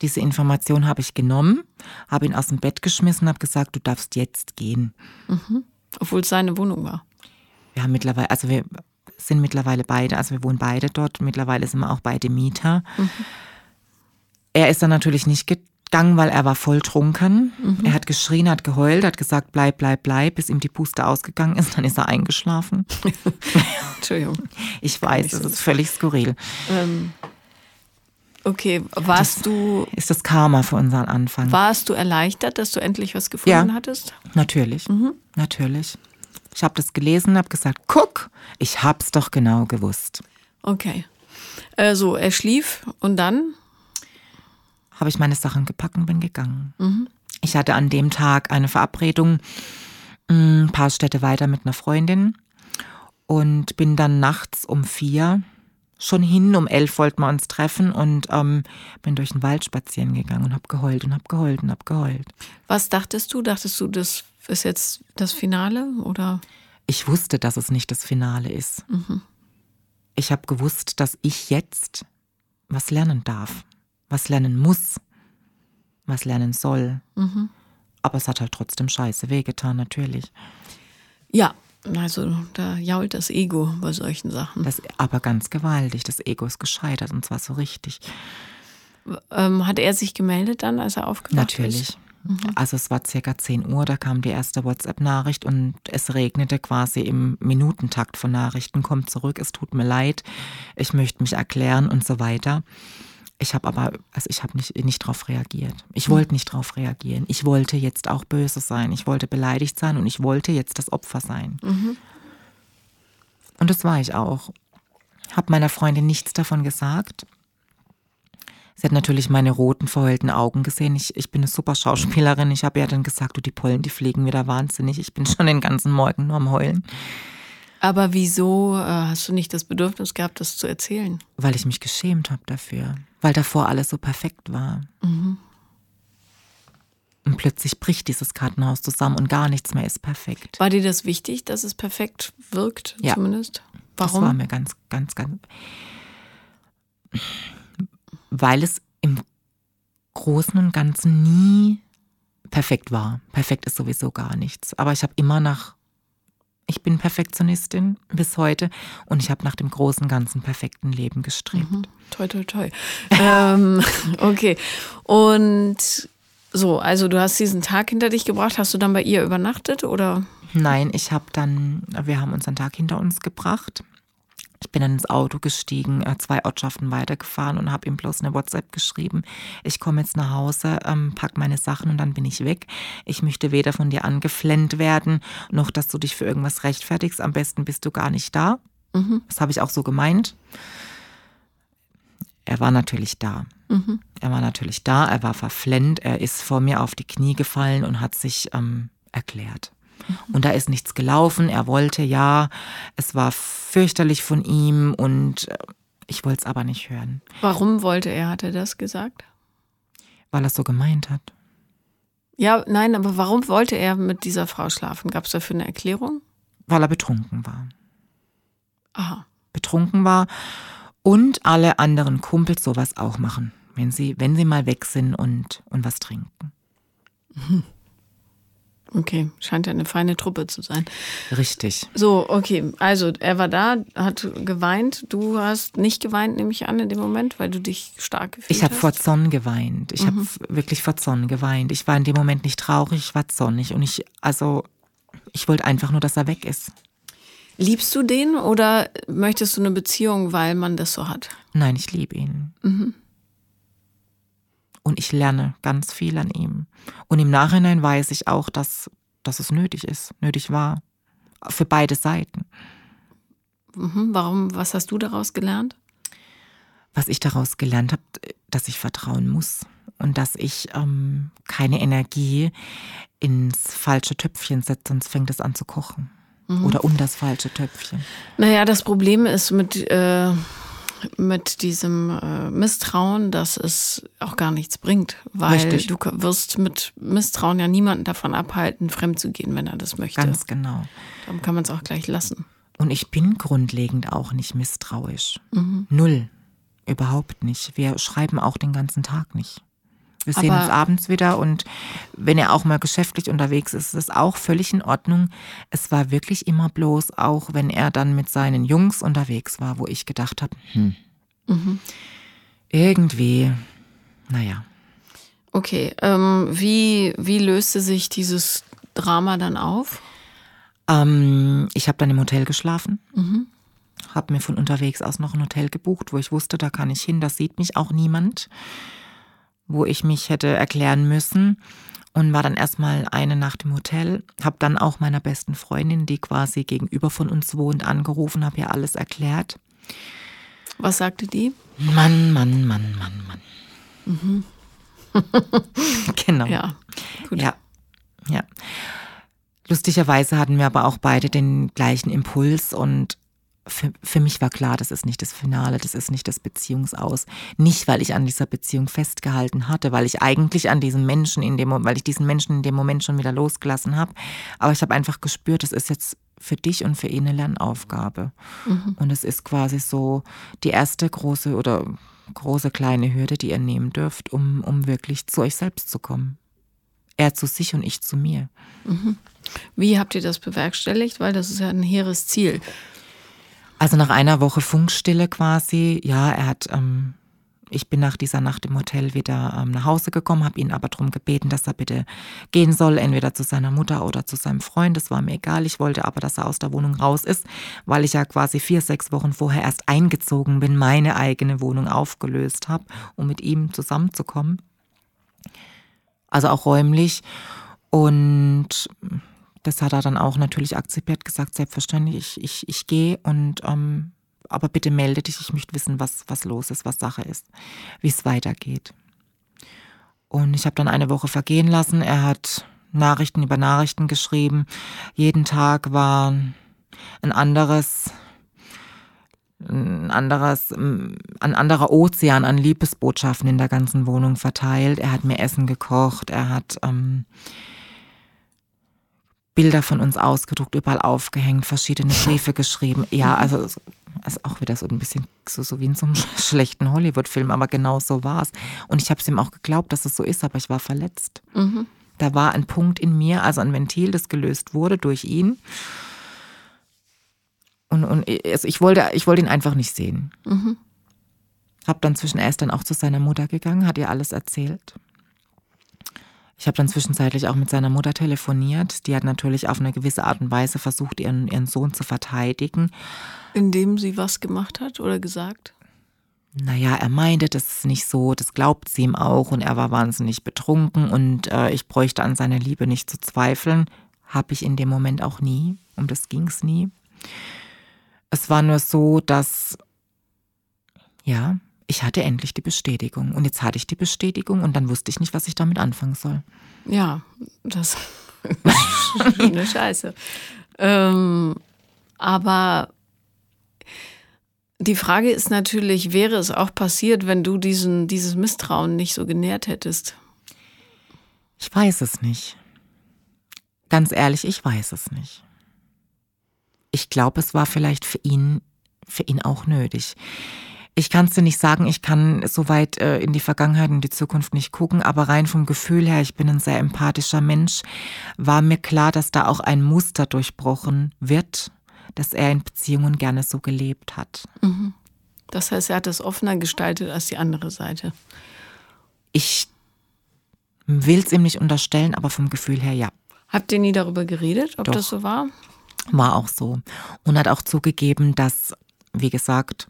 Diese Information habe ich genommen, habe ihn aus dem Bett geschmissen, habe gesagt, du darfst jetzt gehen. Mhm. Obwohl es seine Wohnung war. Wir haben mittlerweile, also wir sind mittlerweile beide, also wir wohnen beide dort. Mittlerweile sind wir auch beide Mieter. Mhm. Er ist dann natürlich nicht gegangen, weil er war voll trunken. Mhm. Er hat geschrien, hat geheult, hat gesagt, bleib, bleib, bleib, bis ihm die Puste ausgegangen ist. Dann ist er eingeschlafen. Entschuldigung. Ich weiß, das ist völlig skurril. Ähm, okay, warst das du. Ist das Karma für unseren Anfang? Warst du erleichtert, dass du endlich was gefunden ja, hattest? Natürlich. Mhm. Natürlich. Ich habe das gelesen, habe gesagt, guck, ich hab's doch genau gewusst. Okay. Also er schlief und dann? habe ich meine Sachen gepackt und bin gegangen. Mhm. Ich hatte an dem Tag eine Verabredung ein paar Städte weiter mit einer Freundin und bin dann nachts um vier schon hin. Um elf wollten wir uns treffen und ähm, bin durch den Wald spazieren gegangen und habe geheult und habe geheult und habe geheult. Was dachtest du? Dachtest du, das ist jetzt das Finale oder? Ich wusste, dass es nicht das Finale ist. Mhm. Ich habe gewusst, dass ich jetzt was lernen darf, was lernen muss, was lernen soll. Mhm. Aber es hat halt trotzdem scheiße wehgetan, natürlich. Ja, also da jault das Ego bei solchen Sachen. Das, aber ganz gewaltig. Das Ego ist gescheitert und zwar so richtig. Ähm, hat er sich gemeldet dann, als er aufgewacht Natürlich. ist? Natürlich. Mhm. Also es war circa 10 Uhr, da kam die erste WhatsApp-Nachricht und es regnete quasi im Minutentakt von Nachrichten. Kommt zurück, es tut mir leid, ich möchte mich erklären und so weiter. Ich habe aber, also ich habe nicht, nicht darauf reagiert. Ich mhm. wollte nicht darauf reagieren. Ich wollte jetzt auch böse sein. Ich wollte beleidigt sein und ich wollte jetzt das Opfer sein. Mhm. Und das war ich auch. Habe meiner Freundin nichts davon gesagt. Sie hat natürlich meine roten, verheulten Augen gesehen. Ich, ich bin eine super Schauspielerin. Ich habe ja dann gesagt, du, die Pollen, die fliegen wieder wahnsinnig. Ich bin schon den ganzen Morgen nur am Heulen. Aber wieso äh, hast du nicht das Bedürfnis gehabt, das zu erzählen? Weil ich mich geschämt habe dafür. Weil davor alles so perfekt war. Mhm. Und plötzlich bricht dieses Kartenhaus zusammen und gar nichts mehr ist perfekt. War dir das wichtig, dass es perfekt wirkt, ja. zumindest? Warum? Das war mir ganz, ganz, ganz. Weil es im Großen und Ganzen nie perfekt war. Perfekt ist sowieso gar nichts. Aber ich habe immer nach ich bin Perfektionistin bis heute und ich habe nach dem großen, ganzen, perfekten Leben gestrebt. Mhm. Toi, toi, toi. ähm, okay. Und so, also du hast diesen Tag hinter dich gebracht. Hast du dann bei ihr übernachtet oder? Nein, ich habe dann, wir haben unseren Tag hinter uns gebracht. Ich bin dann ins Auto gestiegen, äh, zwei Ortschaften weitergefahren und habe ihm bloß eine WhatsApp geschrieben. Ich komme jetzt nach Hause, ähm, pack meine Sachen und dann bin ich weg. Ich möchte weder von dir angeflennt werden, noch dass du dich für irgendwas rechtfertigst. Am besten bist du gar nicht da. Mhm. Das habe ich auch so gemeint. Er war natürlich da. Mhm. Er war natürlich da, er war verflennt, er ist vor mir auf die Knie gefallen und hat sich ähm, erklärt. Und da ist nichts gelaufen. Er wollte ja, es war fürchterlich von ihm und äh, ich wollte es aber nicht hören. Warum wollte er, hat er das gesagt? Weil er es so gemeint hat. Ja, nein, aber warum wollte er mit dieser Frau schlafen? Gab es dafür eine Erklärung? Weil er betrunken war. Aha. Betrunken war und alle anderen Kumpels sowas auch machen, wenn sie, wenn sie mal weg sind und, und was trinken. Mhm. Okay, scheint ja eine feine Truppe zu sein. Richtig. So, okay. Also er war da, hat geweint. Du hast nicht geweint, nehme ich an, in dem Moment, weil du dich stark gefühlt ich hast. Ich habe vor Zorn geweint. Ich mhm. habe wirklich vor Zorn geweint. Ich war in dem Moment nicht traurig, ich war zornig. Und ich, also, ich wollte einfach nur, dass er weg ist. Liebst du den oder möchtest du eine Beziehung, weil man das so hat? Nein, ich liebe ihn. Mhm. Und ich lerne ganz viel an ihm. Und im Nachhinein weiß ich auch, dass, dass es nötig ist, nötig war. Für beide Seiten. Mhm, warum, was hast du daraus gelernt? Was ich daraus gelernt habe, dass ich vertrauen muss und dass ich ähm, keine Energie ins falsche Töpfchen setze, sonst fängt es an zu kochen. Mhm. Oder um das falsche Töpfchen. Naja, das Problem ist mit äh, mit diesem äh, Misstrauen, dass es auch gar nichts bringt, weil Richtig. du wirst mit Misstrauen ja niemanden davon abhalten, fremd zu gehen, wenn er das möchte. Ganz genau. Darum kann man es auch gleich lassen. Und ich bin grundlegend auch nicht misstrauisch. Mhm. Null. Überhaupt nicht. Wir schreiben auch den ganzen Tag nicht. Wir sehen Aber uns abends wieder und wenn er auch mal geschäftlich unterwegs ist, ist es auch völlig in Ordnung. Es war wirklich immer bloß, auch wenn er dann mit seinen Jungs unterwegs war, wo ich gedacht habe, hm, mhm. irgendwie, naja. Okay, ähm, wie, wie löste sich dieses Drama dann auf? Ähm, ich habe dann im Hotel geschlafen. Mhm. Habe mir von unterwegs aus noch ein Hotel gebucht, wo ich wusste, da kann ich hin, da sieht mich auch niemand wo ich mich hätte erklären müssen und war dann erstmal eine Nacht im Hotel, habe dann auch meiner besten Freundin, die quasi gegenüber von uns wohnt, angerufen, habe ihr alles erklärt. Was sagte die? Mann, Mann, Mann, Mann, Mann. Mhm. genau. Ja, gut. Ja, ja. Lustigerweise hatten wir aber auch beide den gleichen Impuls und für, für mich war klar, das ist nicht das Finale, das ist nicht das Beziehungsaus. Nicht, weil ich an dieser Beziehung festgehalten hatte, weil ich eigentlich an diesem Menschen in dem, weil ich diesen Menschen in dem Moment schon wieder losgelassen habe. Aber ich habe einfach gespürt, das ist jetzt für dich und für ihn eine Lernaufgabe. Mhm. Und es ist quasi so die erste große oder große kleine Hürde, die ihr nehmen dürft, um, um wirklich zu euch selbst zu kommen. Er zu sich und ich zu mir. Mhm. Wie habt ihr das bewerkstelligt? Weil das ist ja ein hehres Ziel. Also nach einer Woche Funkstille quasi, ja, er hat, ähm, ich bin nach dieser Nacht im Hotel wieder ähm, nach Hause gekommen, habe ihn aber darum gebeten, dass er bitte gehen soll, entweder zu seiner Mutter oder zu seinem Freund. Das war mir egal. Ich wollte aber, dass er aus der Wohnung raus ist, weil ich ja quasi vier, sechs Wochen vorher erst eingezogen bin, meine eigene Wohnung aufgelöst habe, um mit ihm zusammenzukommen. Also auch räumlich. Und das hat er dann auch natürlich akzeptiert, gesagt, selbstverständlich, ich, ich, ich gehe und ähm, aber bitte melde dich, ich möchte wissen, was, was los ist, was Sache ist, wie es weitergeht. Und ich habe dann eine Woche vergehen lassen. Er hat Nachrichten über Nachrichten geschrieben. Jeden Tag war ein anderes, ein anderes, ein anderer Ozean an Liebesbotschaften in der ganzen Wohnung verteilt. Er hat mir Essen gekocht, er hat ähm, Bilder von uns ausgedruckt, überall aufgehängt, verschiedene Briefe geschrieben. Ja, mhm. also ist auch wieder so ein bisschen so, so wie in so einem schlechten Hollywood-Film, aber genau so war es. Und ich habe es ihm auch geglaubt, dass es so ist, aber ich war verletzt. Mhm. Da war ein Punkt in mir, also ein Ventil, das gelöst wurde durch ihn. Und, und also ich, wollte, ich wollte ihn einfach nicht sehen. Mhm. Hab dann zwischen, er ist dann auch zu seiner Mutter gegangen, hat ihr alles erzählt. Ich habe dann zwischenzeitlich auch mit seiner Mutter telefoniert. Die hat natürlich auf eine gewisse Art und Weise versucht, ihren, ihren Sohn zu verteidigen. Indem sie was gemacht hat oder gesagt? Naja, er meinte, das ist nicht so, das glaubt sie ihm auch und er war wahnsinnig betrunken und äh, ich bräuchte an seiner Liebe nicht zu zweifeln. Habe ich in dem Moment auch nie. Um das ging es nie. Es war nur so, dass, ja, ich hatte endlich die Bestätigung. Und jetzt hatte ich die Bestätigung und dann wusste ich nicht, was ich damit anfangen soll. Ja, das ist eine Scheiße. Ähm, aber die Frage ist natürlich, wäre es auch passiert, wenn du diesen, dieses Misstrauen nicht so genährt hättest? Ich weiß es nicht. Ganz ehrlich, ich weiß es nicht. Ich glaube, es war vielleicht für ihn, für ihn auch nötig. Ich kann es dir nicht sagen, ich kann so weit äh, in die Vergangenheit und die Zukunft nicht gucken, aber rein vom Gefühl her, ich bin ein sehr empathischer Mensch, war mir klar, dass da auch ein Muster durchbrochen wird, dass er in Beziehungen gerne so gelebt hat. Mhm. Das heißt, er hat es offener gestaltet als die andere Seite. Ich will es ihm nicht unterstellen, aber vom Gefühl her ja. Habt ihr nie darüber geredet, ob Doch. das so war? War auch so. Und hat auch zugegeben, dass, wie gesagt,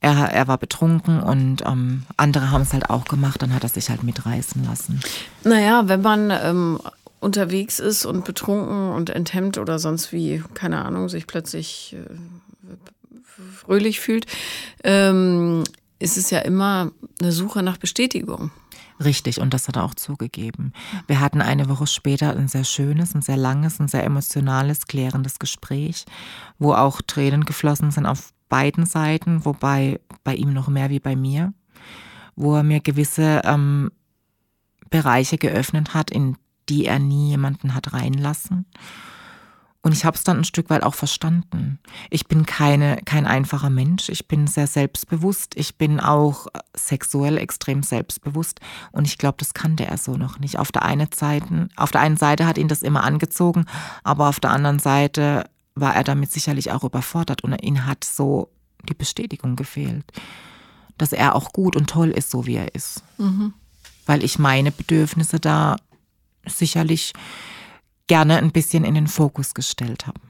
er, er war betrunken und ähm, andere haben es halt auch gemacht, dann hat er sich halt mitreißen lassen. Naja, wenn man ähm, unterwegs ist und betrunken und enthemmt oder sonst wie, keine Ahnung, sich plötzlich äh, fröhlich fühlt, ähm, ist es ja immer eine Suche nach Bestätigung. Richtig, und das hat er auch zugegeben. Wir hatten eine Woche später ein sehr schönes, ein sehr langes, ein sehr emotionales, klärendes Gespräch, wo auch Tränen geflossen sind auf beiden Seiten, wobei bei ihm noch mehr wie bei mir, wo er mir gewisse ähm, Bereiche geöffnet hat, in die er nie jemanden hat reinlassen. Und ich habe es dann ein Stück weit auch verstanden. Ich bin keine, kein einfacher Mensch. Ich bin sehr selbstbewusst. Ich bin auch sexuell extrem selbstbewusst. Und ich glaube, das kannte er so noch nicht. Auf der, einen Seite, auf der einen Seite hat ihn das immer angezogen, aber auf der anderen Seite war er damit sicherlich auch überfordert und ihn hat so die Bestätigung gefehlt, dass er auch gut und toll ist, so wie er ist. Mhm. Weil ich meine Bedürfnisse da sicherlich gerne ein bisschen in den Fokus gestellt habe.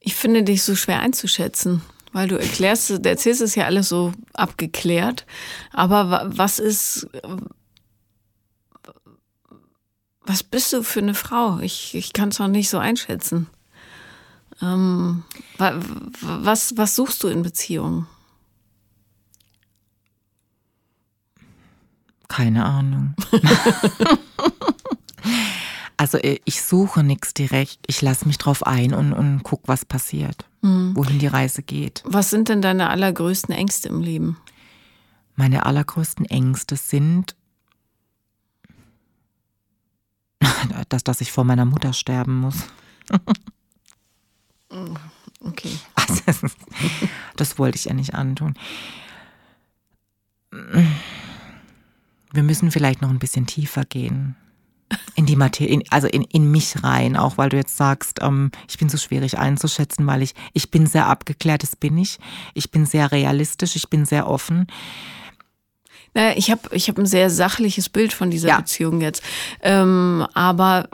Ich finde dich so schwer einzuschätzen, weil du erklärst, du erzählst es ja alles so abgeklärt. Aber was ist, was bist du für eine Frau? Ich, ich kann es noch nicht so einschätzen. Ähm, was, was suchst du in Beziehungen? Keine Ahnung. Also äh, ich suche nichts direkt. Ich lasse mich drauf ein und, und guck, was passiert, mhm. wohin die Reise geht. Was sind denn deine allergrößten Ängste im Leben? Meine allergrößten Ängste sind, dass, dass ich vor meiner Mutter sterben muss. okay. Also, das wollte ich ja nicht antun. Wir müssen vielleicht noch ein bisschen tiefer gehen. In die Materie, also in, in mich rein, auch weil du jetzt sagst, ähm, ich bin so schwierig einzuschätzen, weil ich, ich bin sehr abgeklärt, das bin ich. Ich bin sehr realistisch, ich bin sehr offen. Naja, ich habe ich hab ein sehr sachliches Bild von dieser ja. Beziehung jetzt. Ähm, aber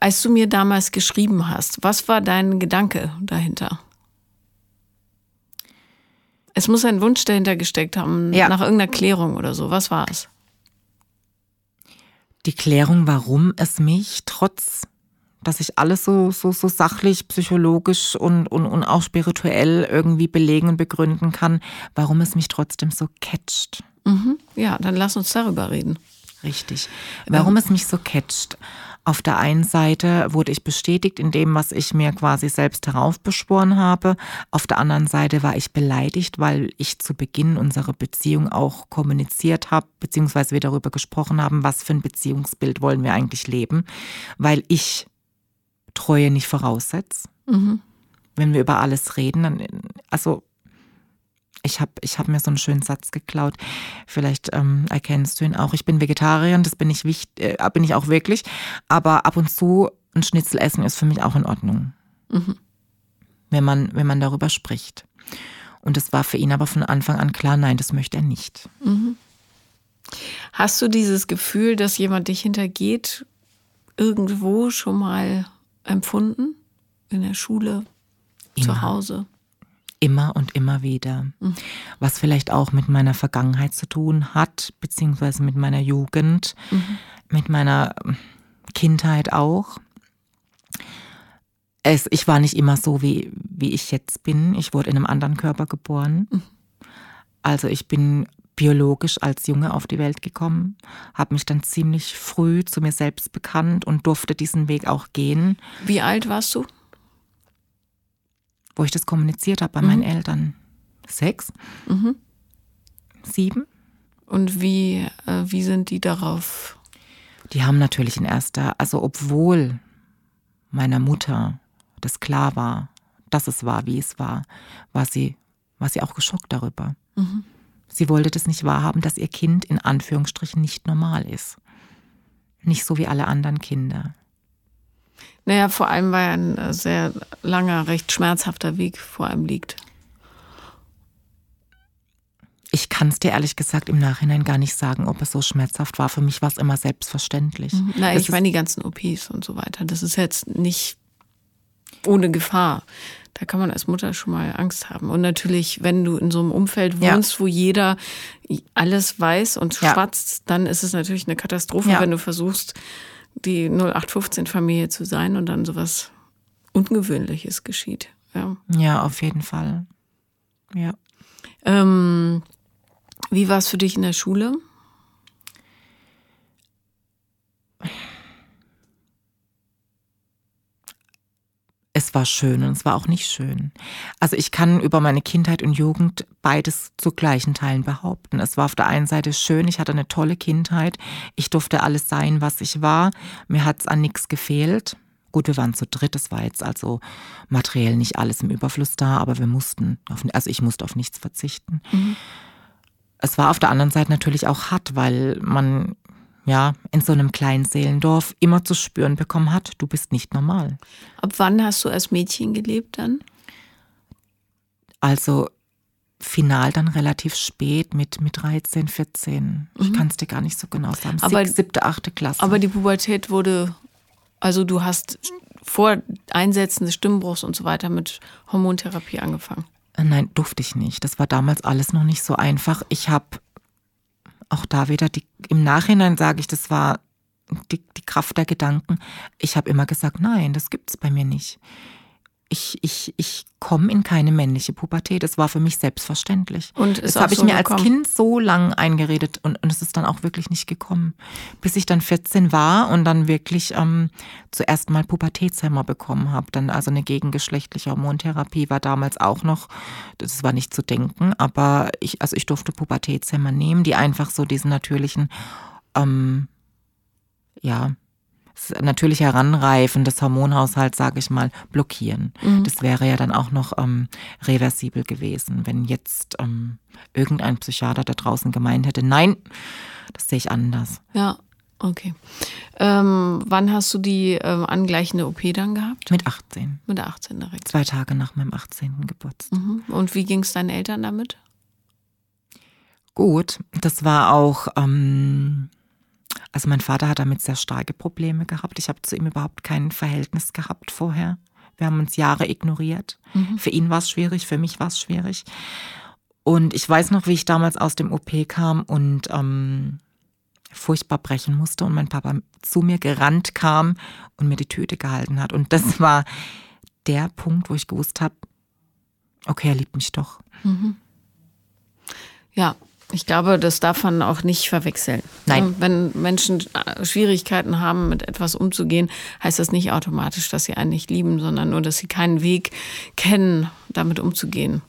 als du mir damals geschrieben hast, was war dein Gedanke dahinter? Es muss ein Wunsch dahinter gesteckt haben, ja. nach irgendeiner Klärung oder so. Was war es? Die Klärung, warum es mich trotz dass ich alles so, so, so sachlich, psychologisch und, und, und auch spirituell irgendwie belegen und begründen kann, warum es mich trotzdem so catcht. Mhm. Ja, dann lass uns darüber reden. Richtig. Warum ähm. es mich so catcht. Auf der einen Seite wurde ich bestätigt in dem, was ich mir quasi selbst heraufbeschworen habe. Auf der anderen Seite war ich beleidigt, weil ich zu Beginn unserer Beziehung auch kommuniziert habe, beziehungsweise wir darüber gesprochen haben, was für ein Beziehungsbild wollen wir eigentlich leben, weil ich Treue nicht voraussetze. Mhm. Wenn wir über alles reden, dann, also ich habe ich hab mir so einen schönen Satz geklaut. Vielleicht ähm, erkennst du ihn auch. Ich bin Vegetarierin, das bin ich, wichtig, äh, bin ich auch wirklich. Aber ab und zu ein Schnitzel essen ist für mich auch in Ordnung. Mhm. Wenn, man, wenn man darüber spricht. Und es war für ihn aber von Anfang an klar, nein, das möchte er nicht. Mhm. Hast du dieses Gefühl, dass jemand dich hintergeht, irgendwo schon mal empfunden? In der Schule, Immer. zu Hause? Immer und immer wieder. Mhm. Was vielleicht auch mit meiner Vergangenheit zu tun hat, beziehungsweise mit meiner Jugend, mhm. mit meiner Kindheit auch. Es, ich war nicht immer so, wie, wie ich jetzt bin. Ich wurde in einem anderen Körper geboren. Mhm. Also ich bin biologisch als Junge auf die Welt gekommen, habe mich dann ziemlich früh zu mir selbst bekannt und durfte diesen Weg auch gehen. Wie alt warst du? Wo ich das kommuniziert habe bei mhm. meinen Eltern. Sechs? Mhm. Sieben? Und wie, äh, wie sind die darauf? Die haben natürlich in erster, also obwohl meiner Mutter das klar war, dass es war, wie es war, war sie, war sie auch geschockt darüber. Mhm. Sie wollte das nicht wahrhaben, dass ihr Kind in Anführungsstrichen nicht normal ist. Nicht so wie alle anderen Kinder. Naja, vor allem, weil ein äh, sehr langer, recht schmerzhafter Weg vor einem liegt. Ich kann es dir ehrlich gesagt im Nachhinein gar nicht sagen, ob es so schmerzhaft war. Für mich war es immer selbstverständlich. Mhm. Na, ich meine die ganzen OPs und so weiter. Das ist jetzt nicht ohne Gefahr. Da kann man als Mutter schon mal Angst haben. Und natürlich, wenn du in so einem Umfeld wohnst, ja. wo jeder alles weiß und schwatzt, ja. dann ist es natürlich eine Katastrophe, ja. wenn du versuchst, die 0815-Familie zu sein und dann sowas Ungewöhnliches geschieht. Ja, ja auf jeden Fall. Ja. Ähm, wie war es für dich in der Schule? Es war schön und es war auch nicht schön. Also ich kann über meine Kindheit und Jugend beides zu gleichen Teilen behaupten. Es war auf der einen Seite schön, ich hatte eine tolle Kindheit, ich durfte alles sein, was ich war, mir hat es an nichts gefehlt. Gut, wir waren zu dritt, es war jetzt also materiell nicht alles im Überfluss da, aber wir mussten, auf, also ich musste auf nichts verzichten. Mhm. Es war auf der anderen Seite natürlich auch hart, weil man ja, in so einem kleinen Seelendorf immer zu spüren bekommen hat, du bist nicht normal. Ab wann hast du als Mädchen gelebt dann? Also final dann relativ spät mit, mit 13, 14. Mhm. Ich kann es dir gar nicht so genau sagen. Aber, siebte, achte Klasse. Aber die Pubertät wurde, also du hast vor Einsetzen des Stimmbruchs und so weiter mit Hormontherapie angefangen. Äh, nein, durfte ich nicht. Das war damals alles noch nicht so einfach. Ich habe auch da wieder, die, im Nachhinein sage ich, das war die, die Kraft der Gedanken. Ich habe immer gesagt, nein, das gibt es bei mir nicht. Ich, ich, ich komme in keine männliche Pubertät. Das war für mich selbstverständlich. Und das habe ich so mir gekommen? als Kind so lang eingeredet und, und es ist dann auch wirklich nicht gekommen. Bis ich dann 14 war und dann wirklich ähm, zuerst mal Pubertätshemmer bekommen habe. Dann also eine gegengeschlechtliche Hormontherapie war damals auch noch, das war nicht zu denken, aber ich, also ich durfte Pubertätshemmer nehmen, die einfach so diesen natürlichen, ähm, ja, natürliche Heranreifen des Hormonhaushalts, sage ich mal, blockieren. Das wäre ja dann auch noch ähm, reversibel gewesen, wenn jetzt ähm, irgendein Psychiater da draußen gemeint hätte, nein, das sehe ich anders. Ja, okay. Ähm, wann hast du die ähm, angleichende OP dann gehabt? Mit 18, Mit 18 direkt. zwei Tage nach meinem 18. Geburtstag. Mhm. Und wie ging es deinen Eltern damit? Gut, das war auch, ähm, also mein Vater hat damit sehr starke Probleme gehabt. Ich habe zu ihm überhaupt kein Verhältnis gehabt vorher. Wir haben uns Jahre ignoriert. Für ihn war es schwierig, für mich war es schwierig. Und ich weiß noch, wie ich damals aus dem OP kam und ähm, furchtbar brechen musste und mein Papa zu mir gerannt kam und mir die Tüte gehalten hat. Und das war der Punkt, wo ich gewusst habe, okay, er liebt mich doch. Ja, ich glaube, das darf man auch nicht verwechseln. Nein. Wenn Menschen äh, Schwierigkeiten haben, mit etwas umzugehen, heißt das nicht automatisch, dass sie einen nicht lieben, sondern nur, dass sie keinen Weg kennen, damit umzugehen.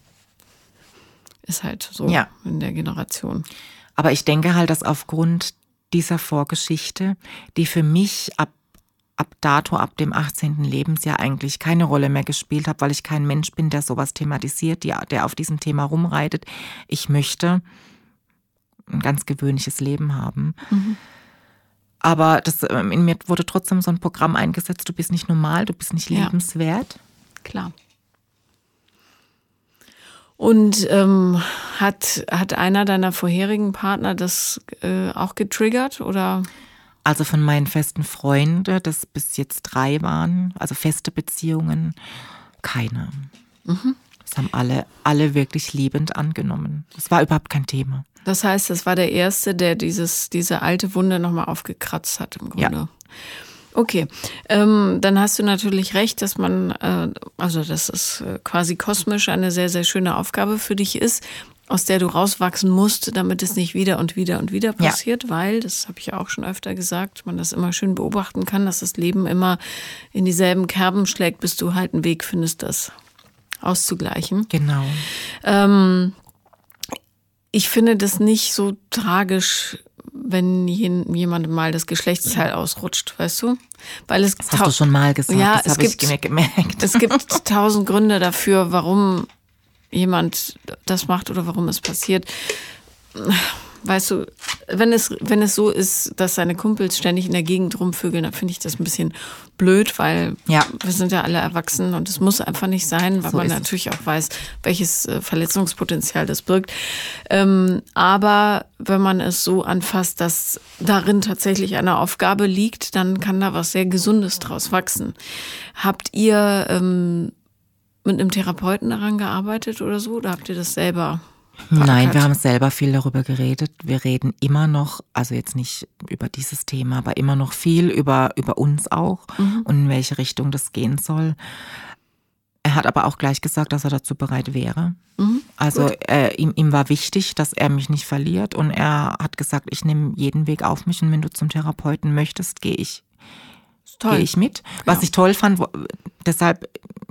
Ist halt so Ja. in der Generation. Aber ich denke halt, dass aufgrund dieser Vorgeschichte, die für mich ab, ab dato, ab dem 18. Lebensjahr eigentlich keine Rolle mehr gespielt hat, weil ich kein Mensch bin, der sowas thematisiert, der auf diesem Thema rumreitet. Ich möchte ein ganz gewöhnliches Leben haben. Aber das, ähm, in mir wurde trotzdem so ein Programm eingesetzt, du bist nicht normal, du bist nicht Ja. liebenswert. Klar. Und ähm, hat, hat einer deiner vorherigen Partner das äh, auch getriggert oder? Also von meinen festen Freunden, das bis jetzt drei waren, also feste Beziehungen, keine. Das haben alle, alle wirklich liebend angenommen. Das war überhaupt kein Thema. Das heißt, das war der erste, der dieses, diese alte Wunde nochmal aufgekratzt hat im Grunde. Ja. Okay, ähm, dann hast du natürlich recht, dass man, äh, also dass es äh, quasi kosmisch eine sehr, sehr schöne Aufgabe für dich ist, aus der du rauswachsen musst, damit es nicht wieder und wieder und wieder Ja. passiert, weil, das habe ich ja auch schon öfter gesagt, man das immer schön beobachten kann, dass das Leben immer in dieselben Kerben schlägt, bis du halt einen Weg findest, das auszugleichen. Genau. Ähm, ich finde das nicht so tragisch, wenn jemandem mal das Geschlechtsteil ausrutscht, weißt du? Weil es Das hast du schon mal gesagt, Ja, das es habe ich mir gemerkt. es gibt tausend Gründe dafür, warum jemand das macht oder warum es passiert. Weißt du, wenn es, wenn es so ist, dass seine Kumpels ständig in der Gegend rumvögeln, dann finde ich das ein bisschen blöd, weil Ja. wir sind ja alle erwachsen und es muss einfach nicht sein, weil So man ist es. natürlich auch weiß, welches äh, Verletzungspotenzial das birgt. Ähm, aber wenn man es so anfasst, dass darin tatsächlich eine Aufgabe liegt, dann kann da was sehr Gesundes draus wachsen. Habt ihr ähm, mit einem Therapeuten daran gearbeitet oder so? Oder habt ihr das selber? Nein, wir haben selber viel darüber geredet. Wir reden immer noch, also jetzt nicht über dieses Thema, aber immer noch viel über, über uns auch Mhm. und in welche Richtung das gehen soll. Er hat aber auch gleich gesagt, dass er dazu bereit wäre. Mhm. Also äh, ihm, ihm war wichtig, dass er mich nicht verliert und er hat gesagt, ich nehme jeden Weg auf mich und wenn du zum Therapeuten möchtest, gehe ich, gehe ich mit. Was Ja. ich toll fand, wo, deshalb,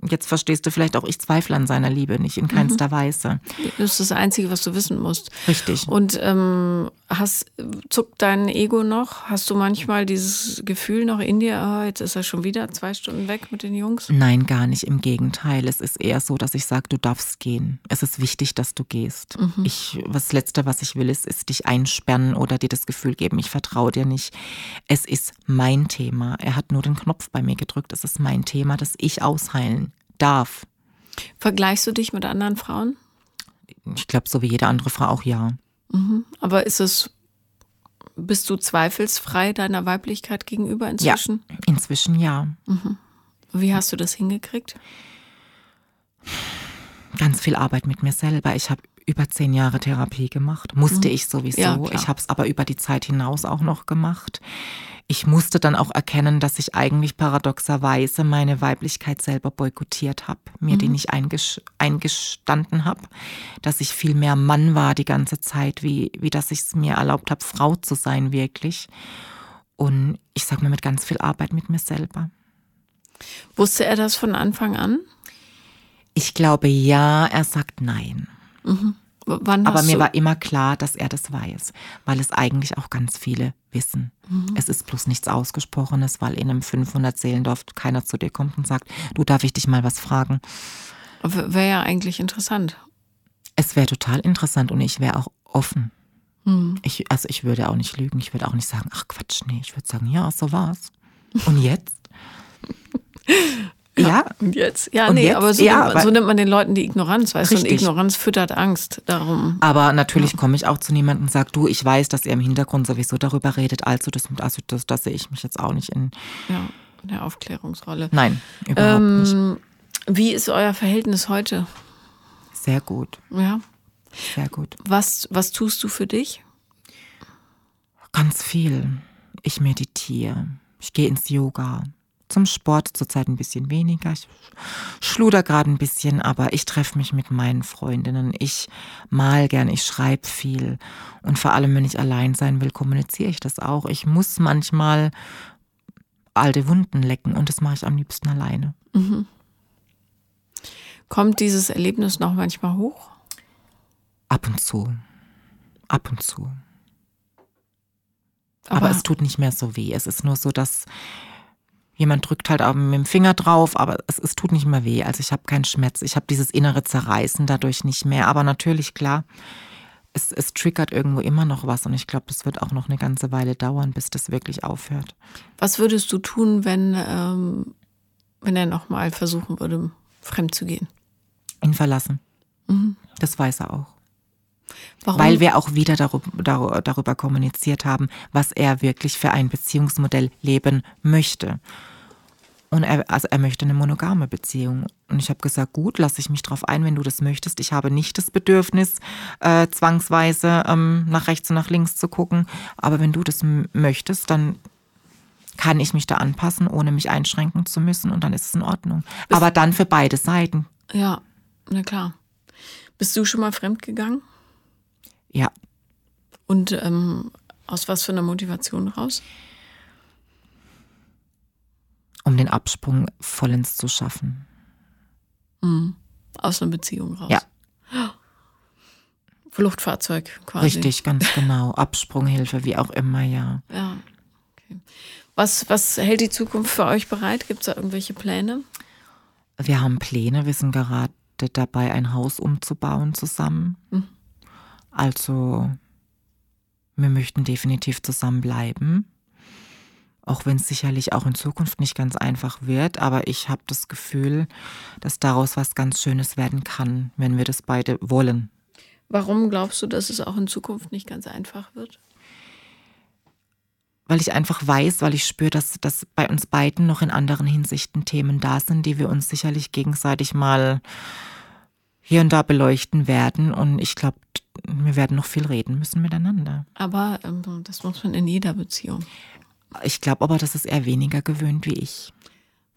jetzt verstehst du vielleicht auch, ich zweifle an seiner Liebe nicht, in Mhm. keinster Weise. Das ist das Einzige, was du wissen musst. Richtig. Und ähm, hast, zuckt dein Ego noch? Hast du manchmal dieses Gefühl noch in dir, ah, jetzt ist er schon wieder zwei Stunden weg mit den Jungs? Nein, gar nicht. Im Gegenteil. Es ist eher so, dass ich sage, du darfst gehen. Es ist wichtig, dass du gehst. Ich, das Letzte, was ich will, ist, ist dich einsperren oder dir das Gefühl geben, ich vertraue dir nicht. Es ist mein Thema. Er hat nur den Knopf bei mir gedrückt. Es ist mein Thema, das ich ausheilen darf. Vergleichst du dich mit anderen Frauen? Ich glaube, so wie jede andere Frau auch ja. Aber ist es, bist du zweifelsfrei deiner Weiblichkeit gegenüber inzwischen? Ja, inzwischen ja. Wie hast du das hingekriegt? Ganz viel Arbeit mit mir selber. Ich habe über zehn Jahre Therapie gemacht. Musste ich sowieso. Ja, ich habe es aber über die Zeit hinaus auch noch gemacht. Ich musste dann auch erkennen, dass ich eigentlich paradoxerweise meine Weiblichkeit selber boykottiert habe, mir mhm. die nicht eingestanden habe, dass ich viel mehr Mann war die ganze Zeit, wie, wie dass ich es mir erlaubt habe, Frau zu sein wirklich. Und ich sag mal mit ganz viel Arbeit mit mir selber. Wusste er das von Anfang an? Ich glaube ja, er sagt nein. Mhm. Aber mir war immer klar, dass er das weiß, weil es eigentlich auch ganz viele wissen. Mhm. Es ist bloß nichts Ausgesprochenes, weil in einem 500-Seelendorf keiner zu dir kommt und sagt, du darf ich dich mal was fragen. Wäre ja eigentlich interessant. Es wäre total interessant und ich wäre auch offen. Mhm. Ich, also ich würde auch nicht lügen, ich würde auch nicht sagen, ach Quatsch, nee, ich würde sagen, ja, so war's. Und jetzt? Ja. Und jetzt? Ja, und nee, jetzt? aber, so, ja, nimmt, so nimmt man den Leuten die Ignoranz, weißt du? Und Ignoranz füttert Angst darum. Aber natürlich ja. komme ich auch zu niemandem und sage, du, ich weiß, dass ihr im Hintergrund sowieso darüber redet, also das, also das, das sehe ich mich jetzt auch nicht in. Ja, in der Aufklärungsrolle. Nein, überhaupt ähm, nicht. Wie ist euer Verhältnis heute? Sehr gut. Ja. Sehr gut. Was, was tust du für dich? Ganz viel. Ich meditiere. Ich gehe ins Yoga. Zum Sport zurzeit ein bisschen weniger. Ich schluder gerade ein bisschen, aber ich treffe mich mit meinen Freundinnen. Ich mal gern, ich schreibe viel. Und vor allem, wenn ich allein sein will, kommuniziere ich das auch. Ich muss manchmal alte Wunden lecken und das mache ich am liebsten alleine. Mhm. Kommt dieses Erlebnis noch manchmal hoch? Ab und zu. Ab und zu. Aber, aber, es tut nicht mehr so weh. Es ist nur so, dass Jemand drückt halt auch mit dem Finger drauf, aber es, es tut nicht mehr weh. Also ich habe keinen Schmerz. Ich habe dieses innere Zerreißen dadurch nicht mehr. Aber natürlich, klar, es, es triggert irgendwo immer noch was. Und ich glaube, das wird auch noch eine ganze Weile dauern, bis das wirklich aufhört. Was würdest du tun, wenn, ähm, wenn er nochmal versuchen würde, fremd zu gehen? Ihn verlassen. Mhm. Das weiß er auch. Warum? Weil wir auch wieder darüber, darüber kommuniziert haben, was er wirklich für ein Beziehungsmodell leben möchte. Und er, also er möchte eine monogame Beziehung. Und ich habe gesagt, gut, lasse ich mich drauf ein, wenn du das möchtest. Ich habe nicht das Bedürfnis, äh, zwangsweise ähm, nach rechts und nach links zu gucken. Aber wenn du das möchtest, dann kann ich mich da anpassen, ohne mich einschränken zu müssen. Und dann ist es in Ordnung. Bist Aber dann für beide Seiten. Ja, na klar. Bist du schon mal fremd gegangen? Ja. Und ähm, aus was für einer Motivation raus? Um den Absprung vollends zu schaffen. Mhm. Aus einer Beziehung raus. Ja. Fluchtfahrzeug quasi. Richtig, ganz genau. Absprunghilfe, wie auch immer, ja. Ja. Okay. Was, was hält die Zukunft für euch bereit? Gibt es da irgendwelche Pläne? Wir haben Pläne. Wir sind gerade dabei, ein Haus umzubauen zusammen. Mhm. Also, wir möchten definitiv zusammenbleiben. Auch wenn es sicherlich auch in Zukunft nicht ganz einfach wird, aber ich habe das Gefühl, dass daraus was ganz Schönes werden kann, wenn wir das beide wollen. Warum glaubst du, dass es auch in Zukunft nicht ganz einfach wird? Weil ich einfach weiß, weil ich spüre, dass, dass bei uns beiden noch in anderen Hinsichten Themen da sind, die wir uns sicherlich gegenseitig mal hier und da beleuchten werden. Und ich glaube, wir werden noch viel reden müssen miteinander. Aber ähm, das muss man in jeder Beziehung. Ich glaube aber, das ist eher weniger gewöhnt wie ich.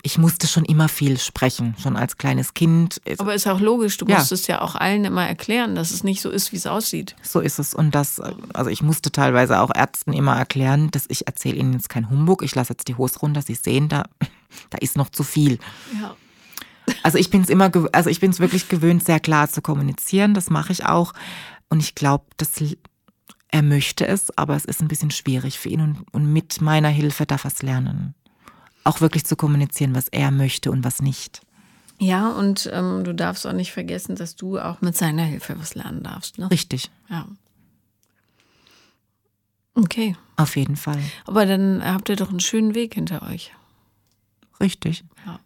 Ich musste schon immer viel sprechen, schon als kleines Kind. Aber ist auch logisch, du ja. musstest ja auch allen immer erklären, dass es nicht so ist, wie es aussieht. So ist es. Und das, also ich musste teilweise auch Ärzten immer erklären, dass ich erzähle ihnen jetzt kein Humbug, ich lasse jetzt die Hose runter, sie sehen, da, da ist noch zu viel. Ja. Also ich bin es immer, also ich bin es wirklich gewöhnt, sehr klar zu kommunizieren. Das mache ich auch. Und ich glaube, dass er möchte es, aber es ist ein bisschen schwierig für ihn und, und mit meiner Hilfe darf er es lernen. Auch wirklich zu kommunizieren, was er möchte und was nicht. Ja, und ähm, du darfst auch nicht vergessen, dass du auch mit seiner Hilfe was lernen darfst. Ne? Richtig. Ja. Okay. Auf jeden Fall. Aber dann habt ihr doch einen schönen Weg hinter euch. Richtig. Ja.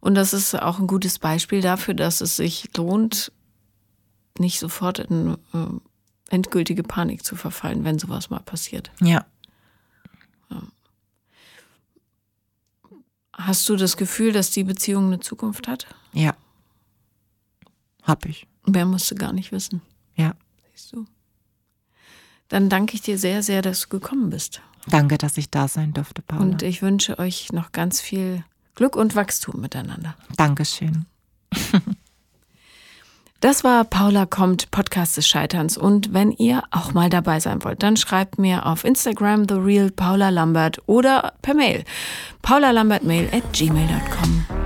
Und das ist auch ein gutes Beispiel dafür, dass es sich lohnt, nicht sofort in äh, endgültige Panik zu verfallen, wenn sowas mal passiert. Ja. ja. Hast du das Gefühl, dass die Beziehung eine Zukunft hat? Ja. Hab ich. Wer musste gar nicht wissen. Ja. Siehst du. Dann danke ich dir sehr, sehr, dass du gekommen bist. Danke, dass ich da sein durfte, Paula. Und ich wünsche euch noch ganz viel Glück und Wachstum miteinander. Dankeschön. Das war Paula kommt, Podcast des Scheiterns. Und wenn ihr auch mal dabei sein wollt, dann schreibt mir auf Instagram The Real Paula Lambert oder per Mail paulalambertmail at gmail.com.